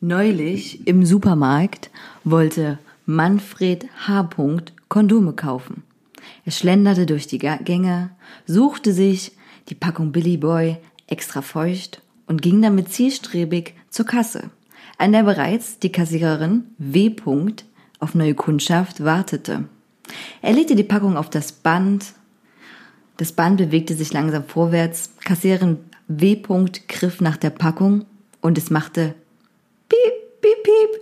Neulich im Supermarkt wollte Manfred H. Kondome kaufen. Er schlenderte durch die Gänge, suchte sich die Packung Billy Boy extra feucht und ging damit zielstrebig zur Kasse, an der bereits die Kassiererin W. auf neue Kundschaft wartete. Er legte die Packung auf das Band. Das Band bewegte sich langsam vorwärts. Kassiererin W. griff nach der Packung und es machte piep, piep, piep.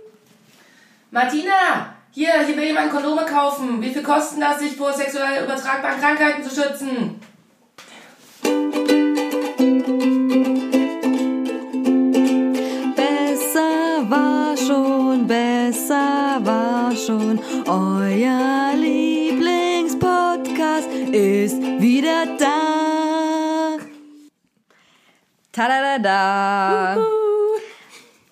Martina, hier, hier will jemand Kondome kaufen. Wie viel kosten das, sich vor sexuell übertragbaren Krankheiten zu schützen? Besser war schon, besser war schon. Euer Lieblingspodcast ist wieder da. Tada!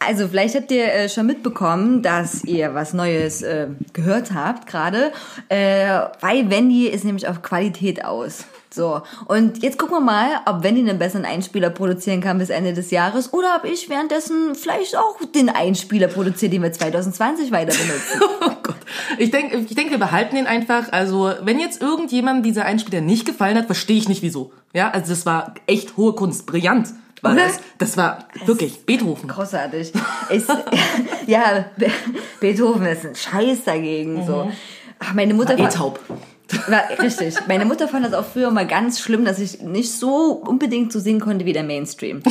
Also vielleicht habt ihr äh, schon mitbekommen, dass ihr was Neues äh, gehört habt gerade, äh, weil Wendy ist nämlich auf Qualität aus. So, und jetzt gucken wir mal, ob Wendy einen besseren Einspieler produzieren kann bis Ende des Jahres oder ob ich währenddessen vielleicht auch den Einspieler produziere, den wir 2020 weiter benutzen. oh Gott. Ich denke, ich denk, wir behalten den einfach. Also, wenn jetzt irgendjemandem dieser Einspieler nicht gefallen hat, verstehe ich nicht wieso. Ja, also das war echt hohe Kunst, brillant war Oder? das. Das war wirklich das Beethoven. Großartig. Ist, ja, Be Beethoven ist ein Scheiß dagegen. Mhm. So. Ach, meine Mutter war eh taub. War, richtig. Meine Mutter fand das auch früher mal ganz schlimm, dass ich nicht so unbedingt so singen konnte wie der Mainstream.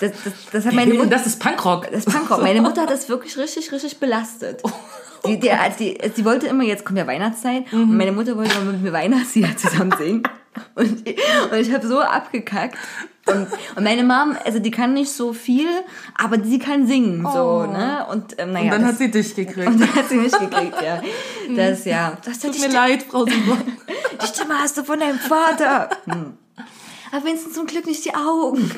Das, das, das hat meine Mutter. Das ist Punkrock. Das ist Punkrock. Meine Mutter hat das wirklich richtig, richtig belastet. Die, die, die, die wollte immer, jetzt kommt ja Weihnachtszeit, mhm. und meine Mutter wollte immer mit mir Weihnachtslieder zusammen singen. Und, ich, und ich habe so abgekackt. Und, und meine Mom, also die kann nicht so viel, aber sie kann singen, oh. so, ne? Und, ähm, naja, und dann das, hat sie dich gekriegt. Und dann hat sie mich gekriegt, ja. Das, ja. Das Tut mir Stimme, leid, Frau Simon. Die Stimme hast du von deinem Vater. Hm. Aber wenigstens zum Glück nicht die Augen.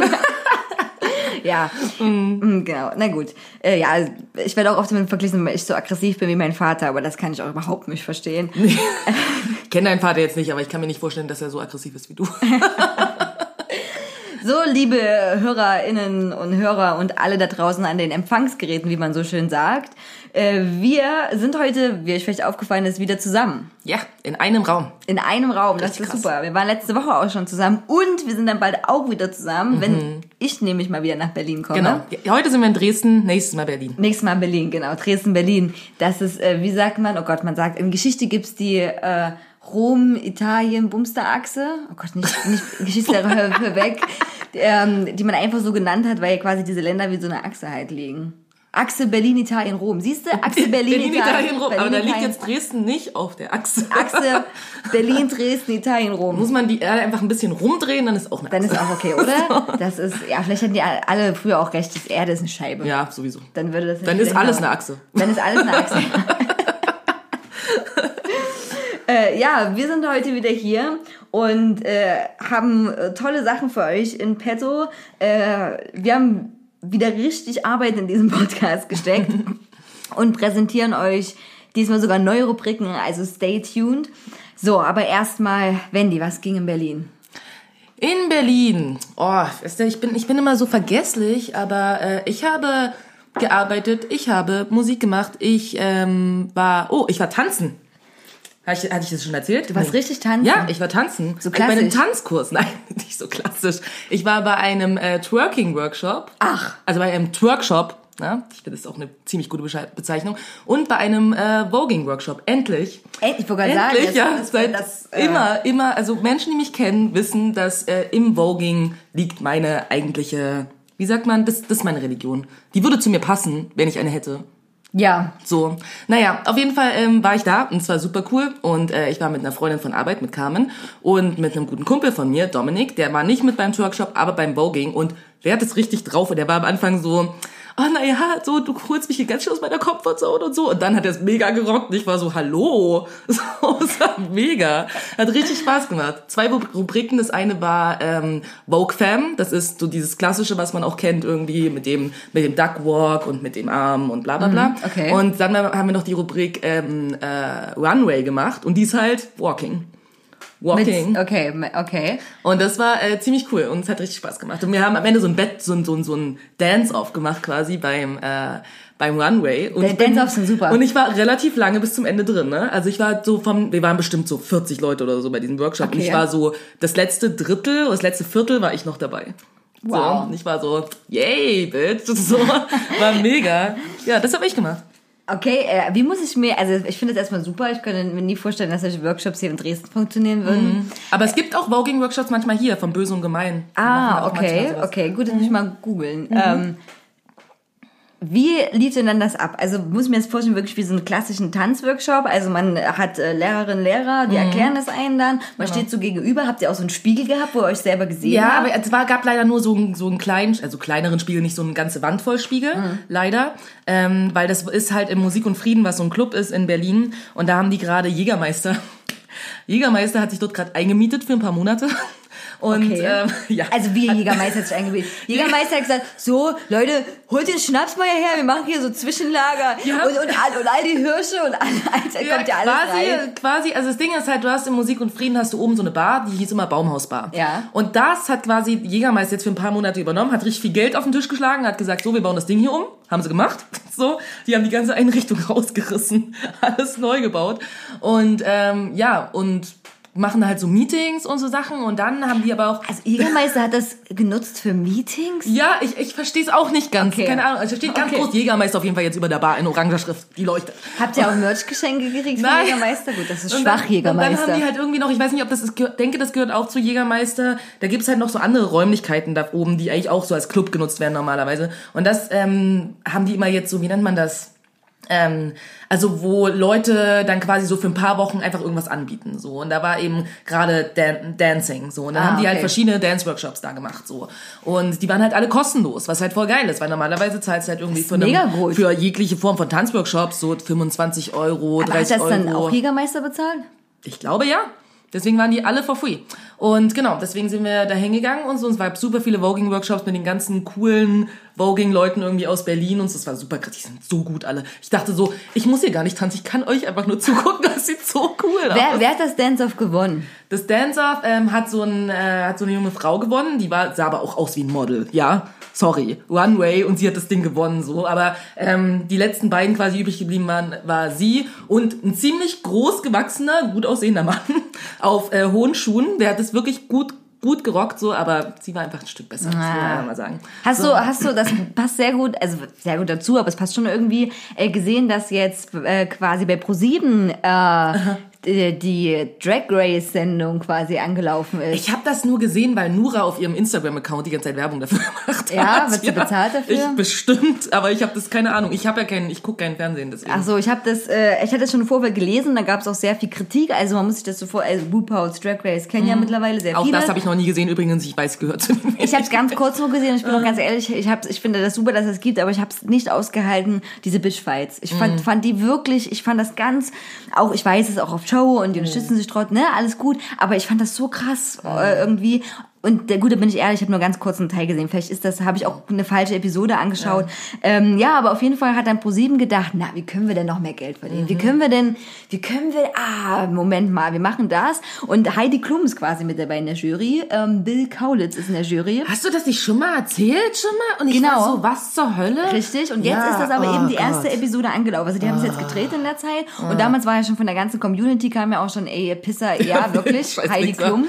ja, mhm. genau. Na gut. Äh, ja, ich werde auch oft damit verglichen, weil ich so aggressiv bin wie mein Vater, aber das kann ich auch überhaupt nicht verstehen. ich kenne deinen Vater jetzt nicht, aber ich kann mir nicht vorstellen, dass er so aggressiv ist wie du. So, liebe Hörerinnen und Hörer und alle da draußen an den Empfangsgeräten, wie man so schön sagt. Äh, wir sind heute, wie euch vielleicht aufgefallen ist, wieder zusammen. Ja, in einem Raum. In einem Raum, das ist krass. super. Wir waren letzte Woche auch schon zusammen und wir sind dann bald auch wieder zusammen, mhm. wenn ich nämlich mal wieder nach Berlin komme. Genau. Heute sind wir in Dresden, nächstes Mal Berlin. Nächstes Mal Berlin, genau. Dresden, Berlin. Das ist, äh, wie sagt man, oh Gott, man sagt, in Geschichte gibt's die äh, Rom, Italien, Bumsterachse. Oh Gott, nicht, nicht Geschichtslehrer, hör, hör weg. Ähm, die man einfach so genannt hat, weil ja quasi diese Länder wie so eine Achse halt liegen. Achse Berlin, Italien, Rom. Siehst du? Achse Berlin, Berlin Italien, Italien, Rom. Berlin, Aber da liegt jetzt Dresden nicht auf der Achse. Achse Berlin, Dresden, Italien, Rom. Muss man die Erde einfach ein bisschen rumdrehen, dann ist auch eine Achse. Dann ist auch okay, oder? Das ist, ja, vielleicht hatten die alle früher auch recht, die Erde ist eine Scheibe. Ja, sowieso. Dann würde das Dann ist alles eine Achse. Dann ist alles eine Achse. Äh, ja, wir sind heute wieder hier und äh, haben äh, tolle Sachen für euch in petto. Äh, wir haben wieder richtig Arbeit in diesem Podcast gesteckt und präsentieren euch diesmal sogar neue Rubriken, also stay tuned. So, aber erstmal, Wendy, was ging in Berlin? In Berlin. Oh, ich bin, ich bin immer so vergesslich, aber äh, ich habe gearbeitet, ich habe Musik gemacht, ich ähm, war, oh, ich war tanzen. Hatte ich, hatte ich das schon erzählt? Du warst nee. richtig tanzen? Ja, ich war tanzen. So klassisch? Bei einem Tanzkurs. Nein, nicht so klassisch. Ich war bei einem äh, Twerking-Workshop. Ach. Also bei einem Twerkshop. Ja, ich finde das ist auch eine ziemlich gute Bezeichnung. Und bei einem äh, Voging-Workshop. Endlich. Endlich, ich wollte gerade sagen. Endlich, ja. Das, seit das, äh immer, immer, also Menschen, die mich kennen, wissen, dass äh, im Voging liegt meine eigentliche, wie sagt man, das, das ist meine Religion. Die würde zu mir passen, wenn ich eine hätte. Ja. So. Naja, auf jeden Fall ähm, war ich da und es war super cool. Und äh, ich war mit einer Freundin von Arbeit, mit Carmen, und mit einem guten Kumpel von mir, Dominik, der war nicht mit beim Workshop, aber beim Voging. Und der hat es richtig drauf und der war am Anfang so, oh naja, so, du holst mich hier ganz schön aus meiner Comfortzone und so. Und dann hat er es mega gerockt und ich war so, hallo. So, es war mega. Hat richtig Spaß gemacht. Zwei Rubriken. Das eine war ähm, Vogue Fam. Das ist so dieses Klassische, was man auch kennt irgendwie mit dem, mit dem Duck Walk und mit dem Arm und bla bla bla. Mhm, okay. Und dann haben wir noch die Rubrik ähm, äh, Runway gemacht und die ist halt Walking. Walking. Mit, okay, okay. Und das war äh, ziemlich cool und es hat richtig Spaß gemacht. Und wir haben am Ende so ein Bett, so ein, so ein, so ein Dance-Off gemacht quasi beim, äh, beim Runway. Und Der Dance-Offs sind super. Und ich war relativ lange bis zum Ende drin, ne? Also ich war so vom, wir waren bestimmt so 40 Leute oder so bei diesem Workshop. Und Okay. ich war so, das letzte Drittel, oder das letzte Viertel war ich noch dabei. Wow. So, und ich war so, yay, bitch. So, war mega. Ja, das habe ich gemacht. Okay, äh, wie muss ich mir, also ich finde es erstmal super, ich könnte mir nie vorstellen, dass solche Workshops hier in Dresden funktionieren würden. Aber es gibt auch Voging-Workshops manchmal hier, vom Böse und Gemein. Ah, okay, okay, gut, das muss ich mal googeln. Ähm, wie lief denn dann das ab? Also muss ich mir jetzt vorstellen, wirklich wie so einen klassischen Tanzworkshop. Also man hat äh, Lehrerinnen, Lehrer, die erklären das einen dann. Man steht so gegenüber. Habt ihr auch so einen Spiegel gehabt, wo ihr euch selber gesehen Ja, habt? aber es war, gab leider nur so, einen- so einen kleinen, also kleineren Spiegel, nicht so eine ganze Wand voll Spiegel, Mhm. leider. Ähm, weil das ist halt im Musik und Frieden, was so ein Club ist in Berlin. Und da haben die gerade Jägermeister. Jägermeister hat sich dort gerade eingemietet für ein paar Monate. Und Okay. ähm, ja. Also wie Jägermeister hat sich eingebildet. Jägermeister hat gesagt, so, Leute, holt den Schnaps mal hierher, wir machen hier so Zwischenlager. Ja. Und, und, all, und all die Hirsche und all, all, kommt ja alles quasi, rein. quasi, also das Ding ist halt, du hast im Musik und Frieden hast du oben so eine Bar, die hieß immer Baumhausbar. Ja. Und das hat quasi Jägermeister jetzt für ein paar Monate übernommen, hat richtig viel Geld auf den Tisch geschlagen, hat gesagt, so, wir bauen das Ding hier um. Haben sie gemacht. So, die haben die ganze Einrichtung rausgerissen, alles neu gebaut. Und ähm, ja, und machen halt so Meetings und so Sachen und dann haben die aber auch Also Jägermeister hat das genutzt für Meetings? ja, ich, ich verstehe es auch nicht ganz. Okay. Keine Ahnung. Also steht ganz Okay. groß Jägermeister auf jeden Fall jetzt über der Bar in oranger Schrift. Die leuchtet. Habt ihr auch Merch-Geschenke gekriegt von. Jägermeister? Gut, das ist Und schwach, dann, Und Jägermeister. dann haben die halt irgendwie noch, ich weiß nicht, ob das ist, denke, das gehört auch zu Jägermeister. Da gibt's halt noch so andere Räumlichkeiten da oben, die eigentlich auch so als Club genutzt werden normalerweise. Und das ähm, haben die immer jetzt so, wie nennt man das? Ähm, also wo Leute dann quasi so für ein paar Wochen einfach irgendwas anbieten so und da war eben gerade Dan Dancing so und dann Ah, haben die halt okay. verschiedene Dance Workshops da gemacht so und die waren halt alle kostenlos was halt voll geil ist weil normalerweise zahlst du halt irgendwie für, eine, mega gut. für jegliche Form von Tanzworkshops so 25 Euro Aber 30 hat das Euro dann auch Jägermeister bezahlt? ich glaube ja. Deswegen waren die alle for free. Und genau, deswegen sind wir da hingegangen und so. Und es gab super viele Voging-Workshops mit den ganzen coolen Voging-Leuten irgendwie aus Berlin und so. Das war super krass. Die sind so gut alle. Ich dachte so, ich muss hier gar nicht tanzen. Ich kann euch einfach nur zugucken. Das sieht so cool aus. Wer, wer hat das Dance-Off gewonnen? Das Dance-Off ähm, hat, so ein, äh, hat so eine junge Frau gewonnen. Die war, sah aber auch aus wie ein Model. Ja, sorry. Runway und sie hat das Ding gewonnen. so. Aber ähm, die letzten beiden quasi übrig geblieben waren, war sie und ein ziemlich groß gewachsener, gut aussehender Mann auf äh, hohen Schuhen. Der hat es wirklich gut gut gerockt, so, aber sie war einfach ein Stück besser, das muss man mal sagen. Hast so. du, hast du, das passt sehr gut, also sehr gut dazu, aber es passt schon irgendwie, äh, gesehen, dass jetzt äh, quasi bei ProSieben äh, die, die Drag Race Sendung quasi angelaufen ist. Ich habe das nur gesehen, weil Nura auf ihrem Instagram-Account die ganze Zeit Werbung dafür gemacht Ja, hat. wird sie bezahlt dafür? Ich bestimmt, aber ich habe das keine Ahnung. Ich habe ja keinen, ich gucke kein Fernsehen, deswegen. Ach so, ich habe das, äh, ich hatte das schon Vorfeld gelesen, da gab es auch sehr viel Kritik. Also man muss sich das so vor, also RuPaul's Drag Race kennen ja mittlerweile sehr Mhm. Auch viele. das habe ich noch nie gesehen. Übrigens, ich weiß, gehört zu den Ich habe es ganz kurz nur gesehen. Ich bin auch ganz ehrlich, ich hab's, ich finde das super, dass es gibt, aber ich habe es nicht ausgehalten, diese Bitchfights. Ich fand, fand die wirklich, ich fand das ganz, auch ich weiß es auch auf Show und die unterstützen sich trotzdem, ne, alles gut, aber ich fand das so krass äh, irgendwie. Und der Gute bin ich ehrlich, ich habe nur ganz kurz einen Teil gesehen. Vielleicht ist das, habe ich auch eine falsche Episode angeschaut. Ja. Ähm, ja, aber auf jeden Fall hat dann ProSieben gedacht, na, wie können wir denn noch mehr Geld verdienen? Wie können wir denn, wie können wir, ah, Moment mal, wir machen das. Und Heidi Klum ist quasi mit dabei in der Jury. Ähm, Bill Kaulitz ist in der Jury. Hast du das nicht schon mal erzählt schon mal? Und ich Genau. war so, was zur Hölle? Richtig, und jetzt Ja, ist das aber oh eben die erste Gott. Episode angelaufen. Also die haben es jetzt gedreht in der Zeit. Und damals war ja schon von der ganzen Community kam ja auch schon, ey, Pisser, ja, wirklich, Heidi Klum.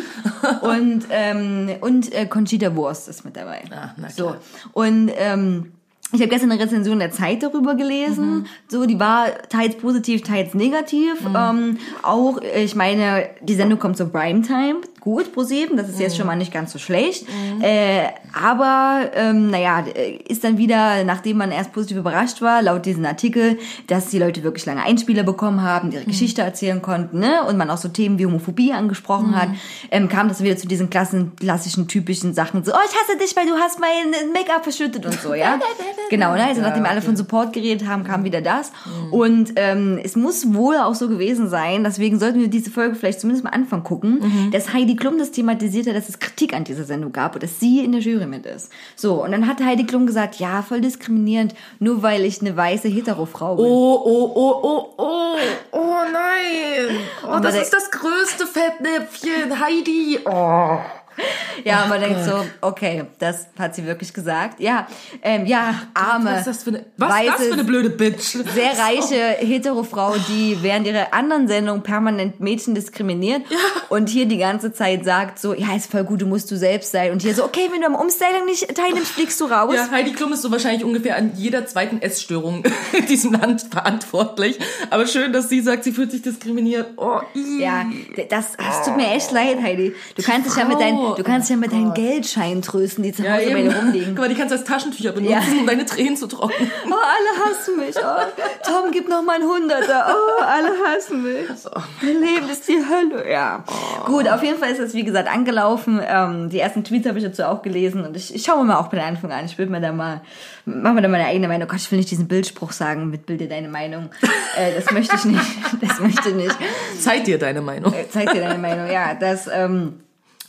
Und, ähm, und äh, Conchita Wurst ist mit dabei. Ah, na so. klar. Und ähm, ich habe gestern eine Rezension der Zeit darüber gelesen. Mhm. So, die war teils positiv, teils negativ. Ähm, auch, ich meine, die Sendung kommt zur Primetime. Gut, ProSieben, das ist Mhm. jetzt schon mal nicht ganz so schlecht. Äh, aber, ähm, naja, ist dann wieder, nachdem man erst positiv überrascht war, laut diesem Artikel, dass die Leute wirklich lange Einspieler bekommen haben, Mhm. ihre Geschichte erzählen konnten, ne? Und man auch so Themen wie Homophobie angesprochen hat, ähm, kam das wieder zu diesen klassen, klassischen, typischen Sachen, so, oh, ich hasse dich, weil du hast mein Make-up verschüttet und so, ja? genau, ne? Also nachdem alle von Support geredet haben, kam wieder das. Und ähm, es muss wohl auch so gewesen sein, deswegen sollten wir diese Folge vielleicht zumindest mal Anfang gucken, dass Heidi Klum das thematisiert hat, dass es Kritik an dieser Sendung gab und dass sie in der Jury mit ist. So, und dann hat Heidi Klum gesagt, ja, voll diskriminierend, nur weil ich eine weiße Hetero-Frau bin. Oh, oh, oh, oh, oh, oh nein. Oh, das der- ist das größte Fettnäpfchen, Heidi. Oh. Ja, und man denkt so, okay, das hat sie wirklich gesagt. Ja, ähm, ja, arme, Was ist das für eine, was ist das weiße, für eine blöde Bitch? sehr reiche Hetero-Frau, die während ihrer anderen Sendung permanent Mädchen diskriminiert und hier die ganze Zeit sagt so, ja, ist voll gut, du musst du selbst sein. Und hier so, okay, wenn du am Umstyling nicht teilnimmst, fliegst du raus. Ja, Heidi Klum ist so wahrscheinlich ungefähr an jeder zweiten Essstörung in diesem Land verantwortlich. Aber schön, dass sie sagt, sie fühlt sich diskriminiert. Oh. Ja, das, das tut mir echt leid, Heidi. Du kannst dich ja mit deinen, du kannst ja mit deinen Geldscheinen trösten, die zu Ja, Hause bei eben. dir rumliegen. Guck mal, die kannst du als Taschentücher benutzen, Ja. um deine Tränen zu trocknen. Oh, alle hassen mich. Oh, Tom, gib noch mal ein Hunderter. Oh, alle hassen mich. Mein Leben ist die Hölle. Ja. Gut, auf jeden Fall ist das, wie gesagt, angelaufen. Ähm, die ersten Tweets habe ich dazu auch gelesen und ich, ich schaue mir mal auch bei der Anfang an. Ich will mir da mal, mach mir da meine eigene Meinung. Gott, ich will nicht diesen Bildspruch sagen mit Bilde deine Meinung. Äh, das möchte ich nicht. Das möchte ich nicht. Zeig dir deine Meinung. Zeig dir deine Meinung. Ja, das, ähm,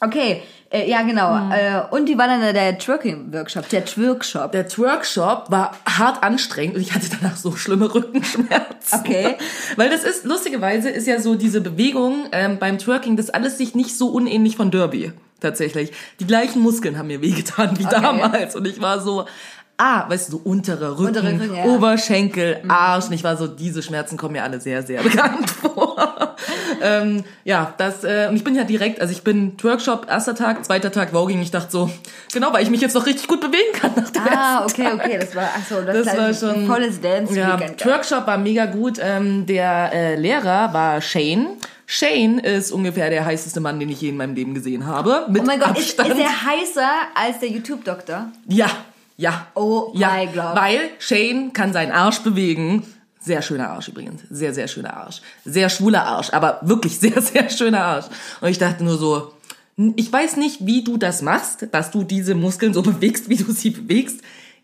okay. Äh, ja, genau. Äh, und die war dann der Twerking-Workshop, der Twerkshop. Der Twerkshop war hart anstrengend und ich hatte danach so schlimme Rückenschmerzen. Okay. Weil das ist, lustigerweise ist ja so diese Bewegung ähm, beim Twerking, das alles sich nicht so unähnlich von Derby. Tatsächlich. Die gleichen Muskeln haben mir wehgetan wie Okay. damals. Und ich war so, ah, weißt du, so untere Rücken, Untere Rücken, ja. Oberschenkel, Arsch. Und ich war so, diese Schmerzen kommen mir alle sehr, sehr bekannt vor. ähm, ja, das, äh, und ich bin ja direkt, also ich bin Twerkshop, erster Tag, zweiter Tag Voging. Ich dachte so, genau, weil ich mich jetzt noch richtig gut bewegen kann nach dem Ah, okay, okay, das war, ach so, das, Das war ein schon- volles Dance ja, Weekend. Twerkshop war mega gut. Ähm, der äh, Lehrer war Shane. Shane ist ungefähr der heißeste Mann, den ich je in meinem Leben gesehen habe. Mit Oh mein Gott, ist, Abstand. ist er heißer als der YouTube-Doktor? ja, ja. Oh ja, mein Gott. Weil Shane kann seinen Arsch bewegen. Sehr schöner Arsch übrigens. Sehr, sehr schöner Arsch. Sehr schwuler Arsch, aber wirklich sehr, sehr schöner Arsch. Und ich dachte nur so, ich weiß nicht, wie du das machst, dass du diese Muskeln so bewegst, wie du sie bewegst.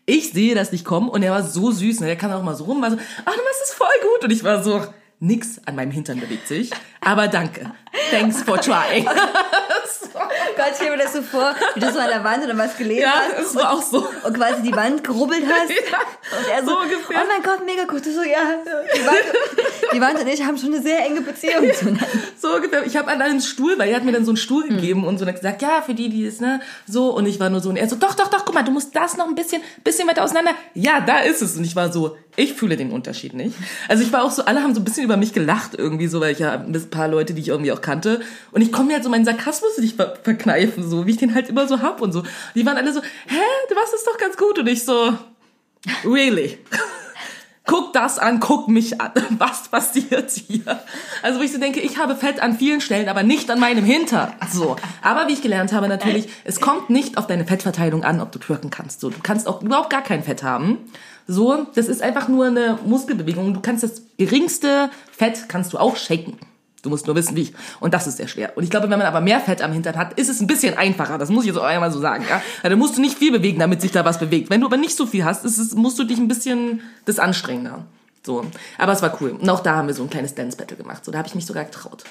Ich sehe das nicht kommen und er war so süß. Ne? Der kann auch mal so rum, war so, ach, du machst es voll gut. Und ich war so, nix an meinem Hintern bewegt sich. Aber danke. Thanks for trying. Gott, ich stelle mir das so vor, wie du so an der Wand oder was gelesen ja, hast es war auch so. und quasi die Wand gerubbelt hast. Ja, Und er so, so ungefähr. oh mein Gott, mega gut. Du so, ja, die Wand, die Wand und ich haben schon eine sehr enge Beziehung zueinander. So ungefähr. Ich habe an einen Stuhl, weil er hat mir dann so einen Stuhl Hm. gegeben und so und gesagt, ja, für die, die ist, ne, so. Und ich war nur so, und er so, doch, doch, doch, guck mal, du musst das noch ein bisschen, bisschen weiter auseinander. Ja, da ist es. Und ich war so, ich fühle den Unterschied nicht. Also ich war auch so, alle haben so ein bisschen über mich gelacht irgendwie, so, weil ich ja ein paar Leute, die ich irgendwie auch kannte. Und ich konnte mir halt so meinen Sarkasmus nicht ver verkneifen, so, wie ich den halt immer so hab und so. Die waren alle so, hä, du machst es doch ganz gut. Und ich so, really? guck das an, guck mich an. Was passiert hier? Also wo ich so denke, ich habe Fett an vielen Stellen, aber nicht an meinem Hinter. So. Aber wie ich gelernt habe natürlich, es kommt nicht auf deine Fettverteilung an, ob du twerken kannst. So, du kannst auch überhaupt gar kein Fett haben. So, das ist einfach nur eine Muskelbewegung. Du kannst das geringste Fett kannst du auch shaken. Du musst nur wissen, wie ich. Und das ist sehr schwer. Und ich glaube, wenn man aber mehr Fett am Hintern hat, ist es ein bisschen einfacher. Das muss ich jetzt auch einmal so sagen. Ja? Dann musst du nicht viel bewegen, damit sich da was bewegt. Wenn du aber nicht so viel hast, es, musst du dich ein bisschen das anstrengender. So. Aber es war cool. Und auch da haben wir so ein kleines Dance-Battle gemacht. So, da habe ich mich sogar getraut.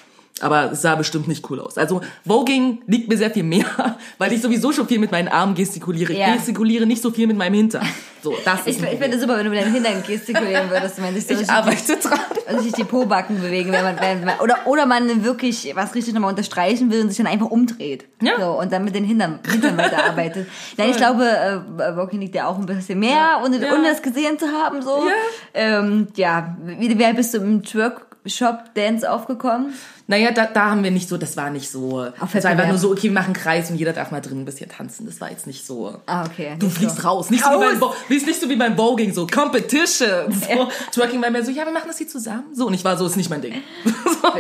Aber es sah bestimmt nicht cool aus. Also Voging liegt mir sehr viel mehr, weil ich sowieso schon viel mit meinen Armen gestikuliere. Ich Ja. gestikuliere nicht so viel mit meinem Hintern. So, das ist Ich, ich finde es super, wenn du mit deinen Hintern gestikulieren würdest, wenn sich so Ich arbeite dran. wenn sich die Po-Backen bewegen, wenn man, wenn man, oder, oder man wirklich was richtig nochmal unterstreichen will und sich dann einfach umdreht. Ja. So, und dann mit den Hintern, Hintern weiterarbeitet. Nein, ich glaube, äh, Walking liegt ja auch ein bisschen mehr, ohne, Ja. ohne das gesehen zu haben, so. Ja. Ähm, ja, wie, wie bist du im Twerk-Shop-Dance aufgekommen? Naja, da, da haben wir nicht so, das war nicht so. Auf Es war einfach nur so, okay, wir machen einen Kreis und jeder darf mal drin ein bisschen tanzen. Das war jetzt nicht so. Ah, okay. Du fliegst so. raus. Nicht so, wie beim Bo nicht so wie beim Voging, so Competition. So. Twerking war mehr so, ja, wir machen das hier zusammen. So, und ich war so, ist nicht mein Ding. So.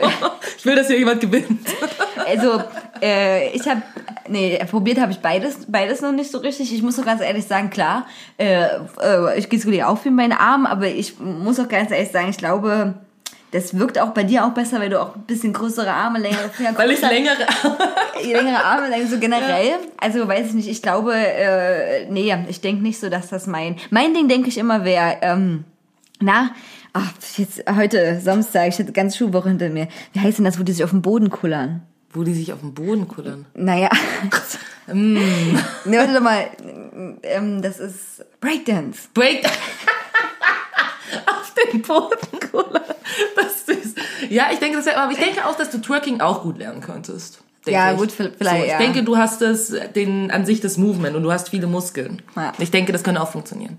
Ich will, dass hier jemand gewinnt. Also, äh, ich habe, nee, probiert habe ich beides, beides noch nicht so richtig. Ich muss doch ganz ehrlich sagen, klar, äh, äh, ich gestikuliere auch für meinen Arm, aber ich muss auch ganz ehrlich sagen, ich glaube, das wirkt auch bei dir auch besser, weil du auch ein bisschen größere Arme, längere Finger, Weil ich längere längere Arme, so generell. Also weiß ich nicht, ich glaube, äh, nee, ich denke nicht so, dass das mein, mein Ding denke ich immer wäre, ähm, na, ach, jetzt heute Samstag, ich hatte ganz Schulwoche hinter mir. Wie heißt denn das, wo die sich auf den Boden kullern? Wo die sich auf den Boden kullern. Naja. Mm. ne, warte doch mal. Ähm, das ist Breakdance. Break. auf den Boden kullern. Das ist. Ja, ich denke, das wär, aber ich denke auch, dass du Twerking auch gut lernen könntest. Ja, ich. gut, vielleicht, So, ich ja. denke, du hast das, den, an sich das Movement und du hast viele Muskeln. Ja. Ich denke, das könnte auch funktionieren.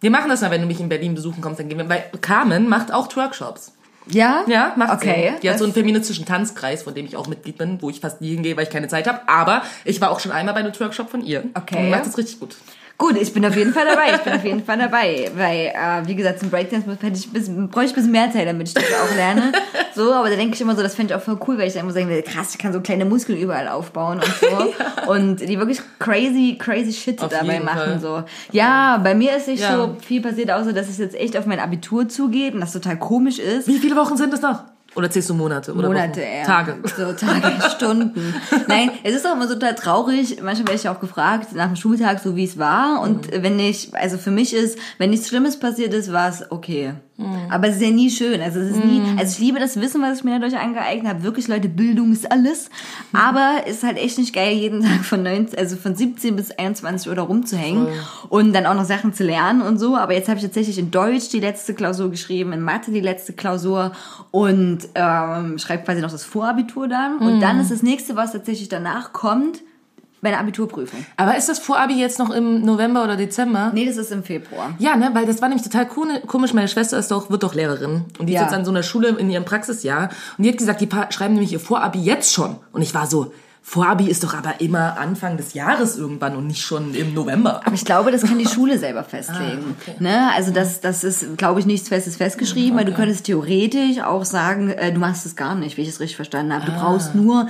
Wir machen das mal, wenn du mich in Berlin besuchen kommst, dann gehen wir, weil Carmen macht auch Twerkshops. Ja? Ja, macht Okay. sie. Die hat so einen feministischen Tanzkreis, von dem ich auch Mitglied bin, wo ich fast nie hingehe, weil ich keine Zeit habe. Aber ich war auch schon einmal bei einem Twerkshop von ihr. Okay. Und macht das richtig gut. Gut, ich bin auf jeden Fall dabei. Ich bin auf jeden Fall dabei. Weil, äh, wie gesagt, zum Breakdance hätte ich bisschen, bräuchte ich ein bisschen mehr Zeit, damit ich das auch lerne. So, aber da denke ich immer so, das fände ich auch voll cool, weil ich dann immer sagen will, krass, ich kann so kleine Muskeln überall aufbauen und so. Und die wirklich crazy, crazy Shit Auf dabei machen. Fall. So. Ja, bei mir ist nicht Ja. so viel passiert, außer dass es jetzt echt auf mein Abitur zugeht und das total komisch ist. Wie viele Wochen sind es noch? Oder zählst du Monate? Oder Monate, Wochen? eher. Tage. So Tage, Stunden. Nein, es ist auch immer so total traurig. Manchmal werde ich auch gefragt nach dem Schultag, so wie es war. Und Mhm. wenn ich, also für mich ist, wenn nichts Schlimmes passiert ist, war es okay. Mhm. Aber es ist ja nie schön. Also es ist nie, also ich liebe das Wissen, was ich mir dadurch angeeignet habe. Wirklich, Leute, Bildung ist alles. Mhm. Aber es ist halt echt nicht geil, jeden Tag von 19, also von 17 bis 21 Uhr da rumzuhängen und dann auch noch Sachen zu lernen und so. Aber jetzt habe ich tatsächlich in Deutsch die letzte Klausur geschrieben, in Mathe die letzte Klausur und ähm, schreibe quasi noch das Vorabitur dann. Und dann ist das nächste, was tatsächlich danach kommt, meine Abiturprüfung. Aber ist das Vorabi jetzt noch im November oder Dezember? Nee, das ist im Februar. Ja, ne, weil das war nämlich total komisch. Meine Schwester ist doch, wird doch Lehrerin. Und die Ja. ist jetzt an so einer Schule in ihrem Praxisjahr. Und die hat gesagt, die schreiben nämlich ihr Vorabi jetzt schon. Und ich war so, Vorabi ist doch aber immer Anfang des Jahres irgendwann und nicht schon im November. Aber ich glaube, das kann die Schule selber festlegen. Ah, okay. ne? Also das, das ist, glaube ich, nichts Festes festgeschrieben, weil du könntest theoretisch auch sagen, äh, du machst es gar nicht, wie ich es richtig verstanden habe. Du brauchst nur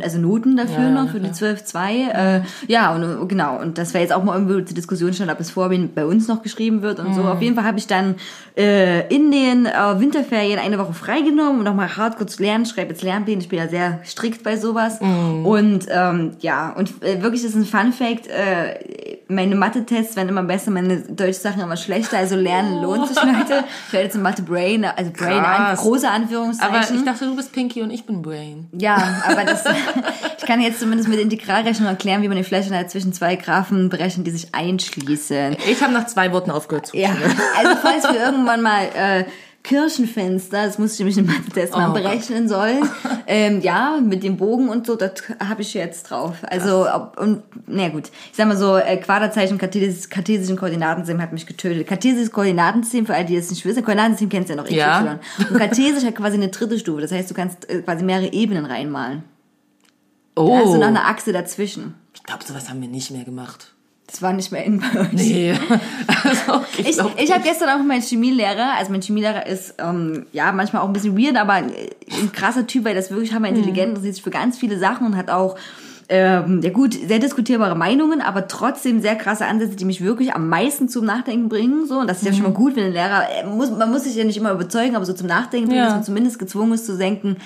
also Noten dafür Ah. Ja, noch, für die 12.2. Äh, ja, und genau. Und das wäre jetzt auch mal irgendwo zur Diskussion stand, ob es vorher bei uns noch geschrieben wird und so. Mhm. Auf jeden Fall habe ich dann äh, in den äh, Winterferien eine Woche freigenommen, um nochmal hardcore zu lernen. Schreibe jetzt Lernpläne, ich bin ja sehr strikt bei sowas. Mhm. Und ähm, ja, und äh, wirklich das ist ein Fun Fact, äh, meine Mathe-Tests werden immer besser, meine Deutsch-Sachen immer schlechter, also lernen lohnt sich, Leute. Ich werde jetzt in Mathe Brain, also Brain, an, große Aber Anführungszeichen. ich dachte, du bist Pinky und ich bin Brain. ja, aber das, ich kann jetzt zumindest mit Integralrechnung erklären, wie man die Flächenheit zwischen zwei Graphen berechnet, die sich einschließen. Ich habe nach zwei Worten aufgehört zu Ja, also falls wir irgendwann mal äh, Kirchenfenster, das muss ich nämlich im Mathe-Test mal Oh Gott. berechnen sollen, ähm, ja, mit dem Bogen und so, das habe ich jetzt drauf. Also, ob, und, na gut, ich sag mal so, äh, Quaderzeichen, kartesis, kartesischen Koordinatensystem hat mich getötet. Kartesisches Koordinatensystem, für alle, die das nicht wissen, Koordinatensystem kennst du ja noch, XY. Ja. Und kartesisch hat quasi eine dritte Stufe, das heißt, du kannst äh, quasi mehrere Ebenen reinmalen. Oh, Da hast du noch eine Achse dazwischen. ich glaube, sowas haben wir nicht mehr gemacht. Das war nicht mehr in bei euch. Nee. also, ich Ich, ich habe gestern auch meinen Chemielehrer, also mein Chemielehrer ist ähm, ja manchmal auch ein bisschen weird, aber ein krasser Typ, weil das wirklich hammer intelligent interessiert sich für ganz viele Sachen und hat auch ähm, ja gut, sehr diskutierbare Meinungen, aber trotzdem sehr krasse Ansätze, die mich wirklich am meisten zum Nachdenken bringen. So, und das ist ja schon mal gut, wenn ein Lehrer, äh, muss, man muss sich ja nicht immer überzeugen, aber so zum Nachdenken bringen, Ja. dass man zumindest gezwungen ist zu denken,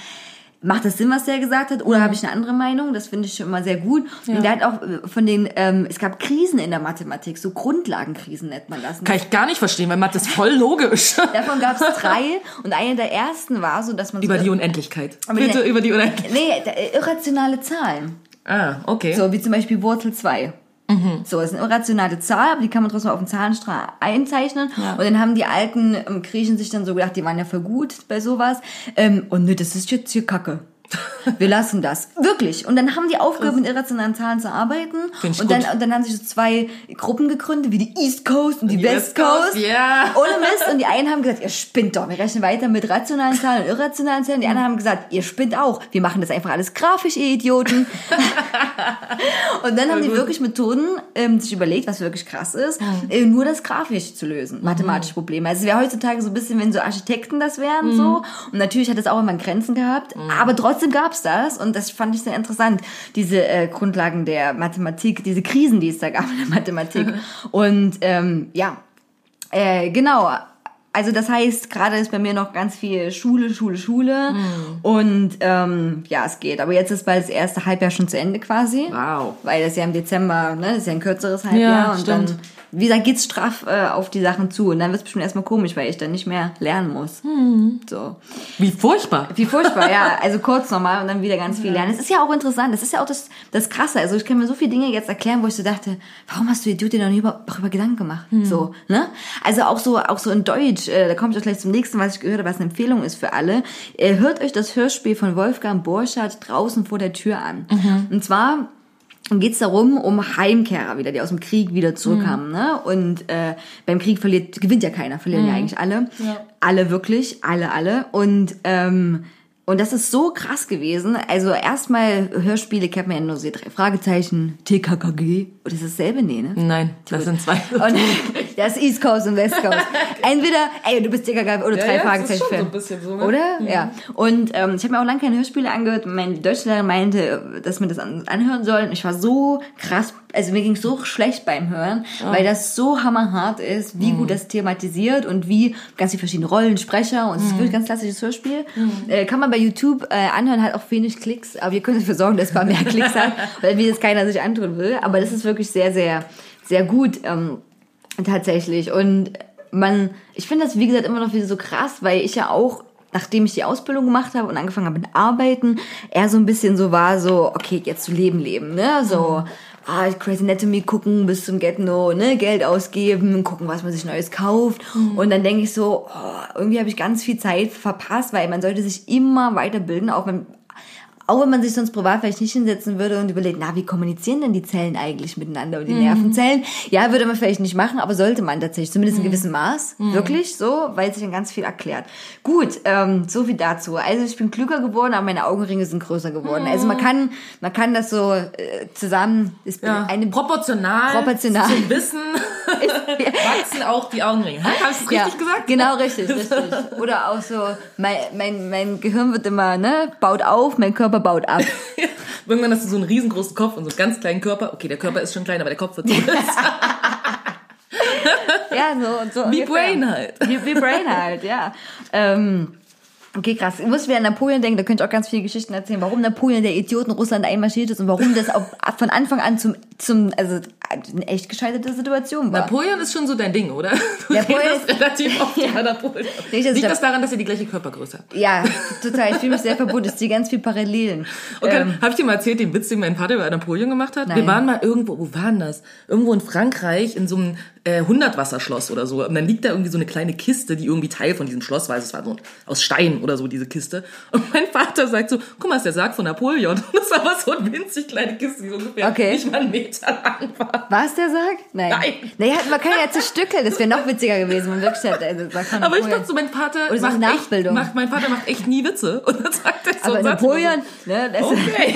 macht das Sinn, was der gesagt hat, oder habe ich eine andere Meinung? Das finde ich schon immer sehr gut. Und der hat auch äh, von den, ähm, es gab Krisen in der Mathematik, so Grundlagenkrisen nennt man das. Kann ich gar nicht verstehen, weil Mathe ist voll logisch. Davon gab es drei und eine der ersten war so, dass man über so, die Unendlichkeit. Aber Bitte über die Unendlichkeit. nee, äh, irrationale Zahlen. Ah, okay. So, wie zum Beispiel Wurzel 2. So, das ist eine irrationale Zahl, aber die kann man trotzdem auf dem Zahlenstrahl einzeichnen. Ja. Und dann haben die alten ähm, Griechen sich dann so gedacht, die waren ja voll gut bei sowas. Ähm, und nö, das ist jetzt hier Kacke. Wir lassen das. Wirklich. Und dann haben die aufgehört, mit irrationalen Zahlen zu arbeiten. Find ich Und dann, gut. und dann haben sich so zwei Gruppen gegründet, wie die East Coast und die, die West West Coast, ja. Ohne Mist. Und die einen haben gesagt, ihr spinnt doch. Wir rechnen weiter mit rationalen Zahlen und irrationalen Zahlen. Die anderen haben gesagt, ihr spinnt auch. Wir machen das einfach alles grafisch, ihr Idioten. und dann haben die wirklich Methoden ähm, sich überlegt, was wirklich krass ist, äh, nur das grafisch zu lösen. Mathematische Probleme. Also es wäre heutzutage so ein bisschen, wenn so Architekten das wären, so. Und natürlich hat das auch immer Grenzen gehabt. Aber trotzdem gab's das. Und das fand ich sehr interessant. Diese äh, Grundlagen der Mathematik, diese Krisen, die es da gab in der Mathematik. Und ähm, ja, äh, genau. Also das heißt, gerade ist bei mir noch ganz viel Schule, Schule, Schule. Und ähm, ja, es geht. Aber jetzt ist bald das erste Halbjahr schon zu Ende quasi. Wow. Weil das ja im Dezember, ne, das ist ja ein kürzeres Halbjahr. Ja, und stimmt. dann wie gesagt, geht's straff äh, auf die Sachen zu. Und dann wird's bestimmt erstmal komisch, weil ich dann nicht mehr lernen muss. So. Wie furchtbar. Wie furchtbar, ja. Also kurz nochmal und dann wieder ganz viel lernen. Es ist ja auch interessant. Das ist ja auch das, das Krasse. Also ich kann mir so viele Dinge jetzt erklären, wo ich so dachte, warum hast du Idiot dir noch nie über, darüber Gedanken gemacht? So, ne? Also auch so, auch so in Deutsch, äh, da komme ich auch gleich zum nächsten, was ich gehört habe, was eine Empfehlung ist für alle. Äh, hört euch das Hörspiel von Wolfgang Borchardt draußen vor der Tür an. Und zwar geht es darum, um Heimkehrer wieder, die aus dem Krieg wieder zurückkamen. Ne? Und äh, beim Krieg verliert, gewinnt ja keiner, verlieren ja eigentlich alle. Alle wirklich, alle, alle. Und ähm, und das ist so krass gewesen. Also erstmal Hörspiele kennt man ja nur so drei Fragezeichen, TKKG. Oder ist das dasselbe? Nee, ne? Nein, das sind zwei. Und das ist East Coast und West Coast. Entweder, ey, du bist TKKG oder drei ja, das ist Fragezeichen schon so ein bisschen so, ne? Oder? Ja. Und ähm, ich habe mir auch lange keine Hörspiele angehört. Meine Deutschlehrerin meinte, dass wir das an, anhören sollen. Ich war so krass, also mir ging so schlecht beim Hören, weil das so hammerhart ist, wie gut das thematisiert und wie ganz viele verschiedene Rollen, Sprecher und es ist wirklich ein ganz klassisches Hörspiel. Äh, kann man bei YouTube äh, anhören, hat auch wenig Klicks, aber wir können dafür sorgen, dass es mal mehr Klicks hat, weil wie das keiner sich antun will. Aber das ist wirklich sehr, sehr, sehr gut. Ähm, tatsächlich. Und man, ich finde das, wie gesagt, immer noch wieder so krass, weil ich ja auch, nachdem ich die Ausbildung gemacht habe und angefangen habe mit Arbeiten, eher so ein bisschen so war, so, okay, jetzt zu Leben leben, ne? So, ah, Crazy Anatomy gucken bis zum Get No, ne? Geld ausgeben, gucken, was man sich Neues kauft. Und dann denke ich so, oh, irgendwie habe ich ganz viel Zeit verpasst, weil man sollte sich immer weiterbilden, auch wenn auch wenn man sich sonst privat vielleicht nicht hinsetzen würde und überlegt, na, wie kommunizieren denn die Zellen eigentlich miteinander und die Nervenzellen? Ja, würde man vielleicht nicht machen, aber sollte man tatsächlich, zumindest in gewissem Maß, wirklich so, weil sich dann ganz viel erklärt. Gut, ähm, so viel dazu. Also ich bin klüger geworden, aber meine Augenringe sind größer geworden. Also man kann, man kann das so äh, zusammen, ist Ja. eine proportional, Proportional. zum Wissen wachsen auch die Augenringe. Hast du es richtig gesagt? Genau, richtig, richtig. Oder auch so, mein, mein, mein Gehirn wird immer, ne, baut auf, mein Körper baut ab. Irgendwann hast du so einen riesengroßen Kopf und so einen ganz kleinen Körper. Okay, der Körper ist schon klein, aber der Kopf wird so Ja, so, so wie. Brain halt. Wie, wie Brain halt, ja. Ähm, okay, krass. Ich muss wieder an Napoleon denken, da könnte ich auch ganz viele Geschichten erzählen, warum Napoleon der Idiot in Russland einmarschiert ist und warum das auch von Anfang an zum, zum also eine echt gescheiterte Situation war. Napoleon ist schon so dein Ding, oder? Du Napoleon ist- relativ oft über Napoleon. Nicht, ich Liegt da- das daran, dass ihr die gleiche Körpergröße habt? ja, total. Ich fühle mich sehr verbunden. Es sind ganz viele Parallelen. Okay, Ähm, habe ich dir mal erzählt, den Witz, den mein Vater über Napoleon gemacht hat? Nein. Wir waren mal irgendwo, wo waren das? Irgendwo in Frankreich in so einem äh, Hundertwasserschloss oder so. Und dann liegt da irgendwie so eine kleine Kiste, die irgendwie Teil von diesem Schloss war. Also es war so aus Stein oder so, diese Kiste. Und mein Vater sagt so, guck mal, ist der Sarg von Napoleon. Und das war aber so eine winzig kleine Kiste, die so ungefähr Okay. nicht mal einen Meter lang war. War es der Sarg? Nein. Nein. Naja, man kann ja zerstückeln. Das wäre noch witziger gewesen. Man wirklich hat, also, Aber ich dachte so, mein Vater Oder so macht eine echt, Nachbildung. macht, mein Vater macht echt nie Witze. Und dann sagt er so Aber Napoleon, ne, das okay.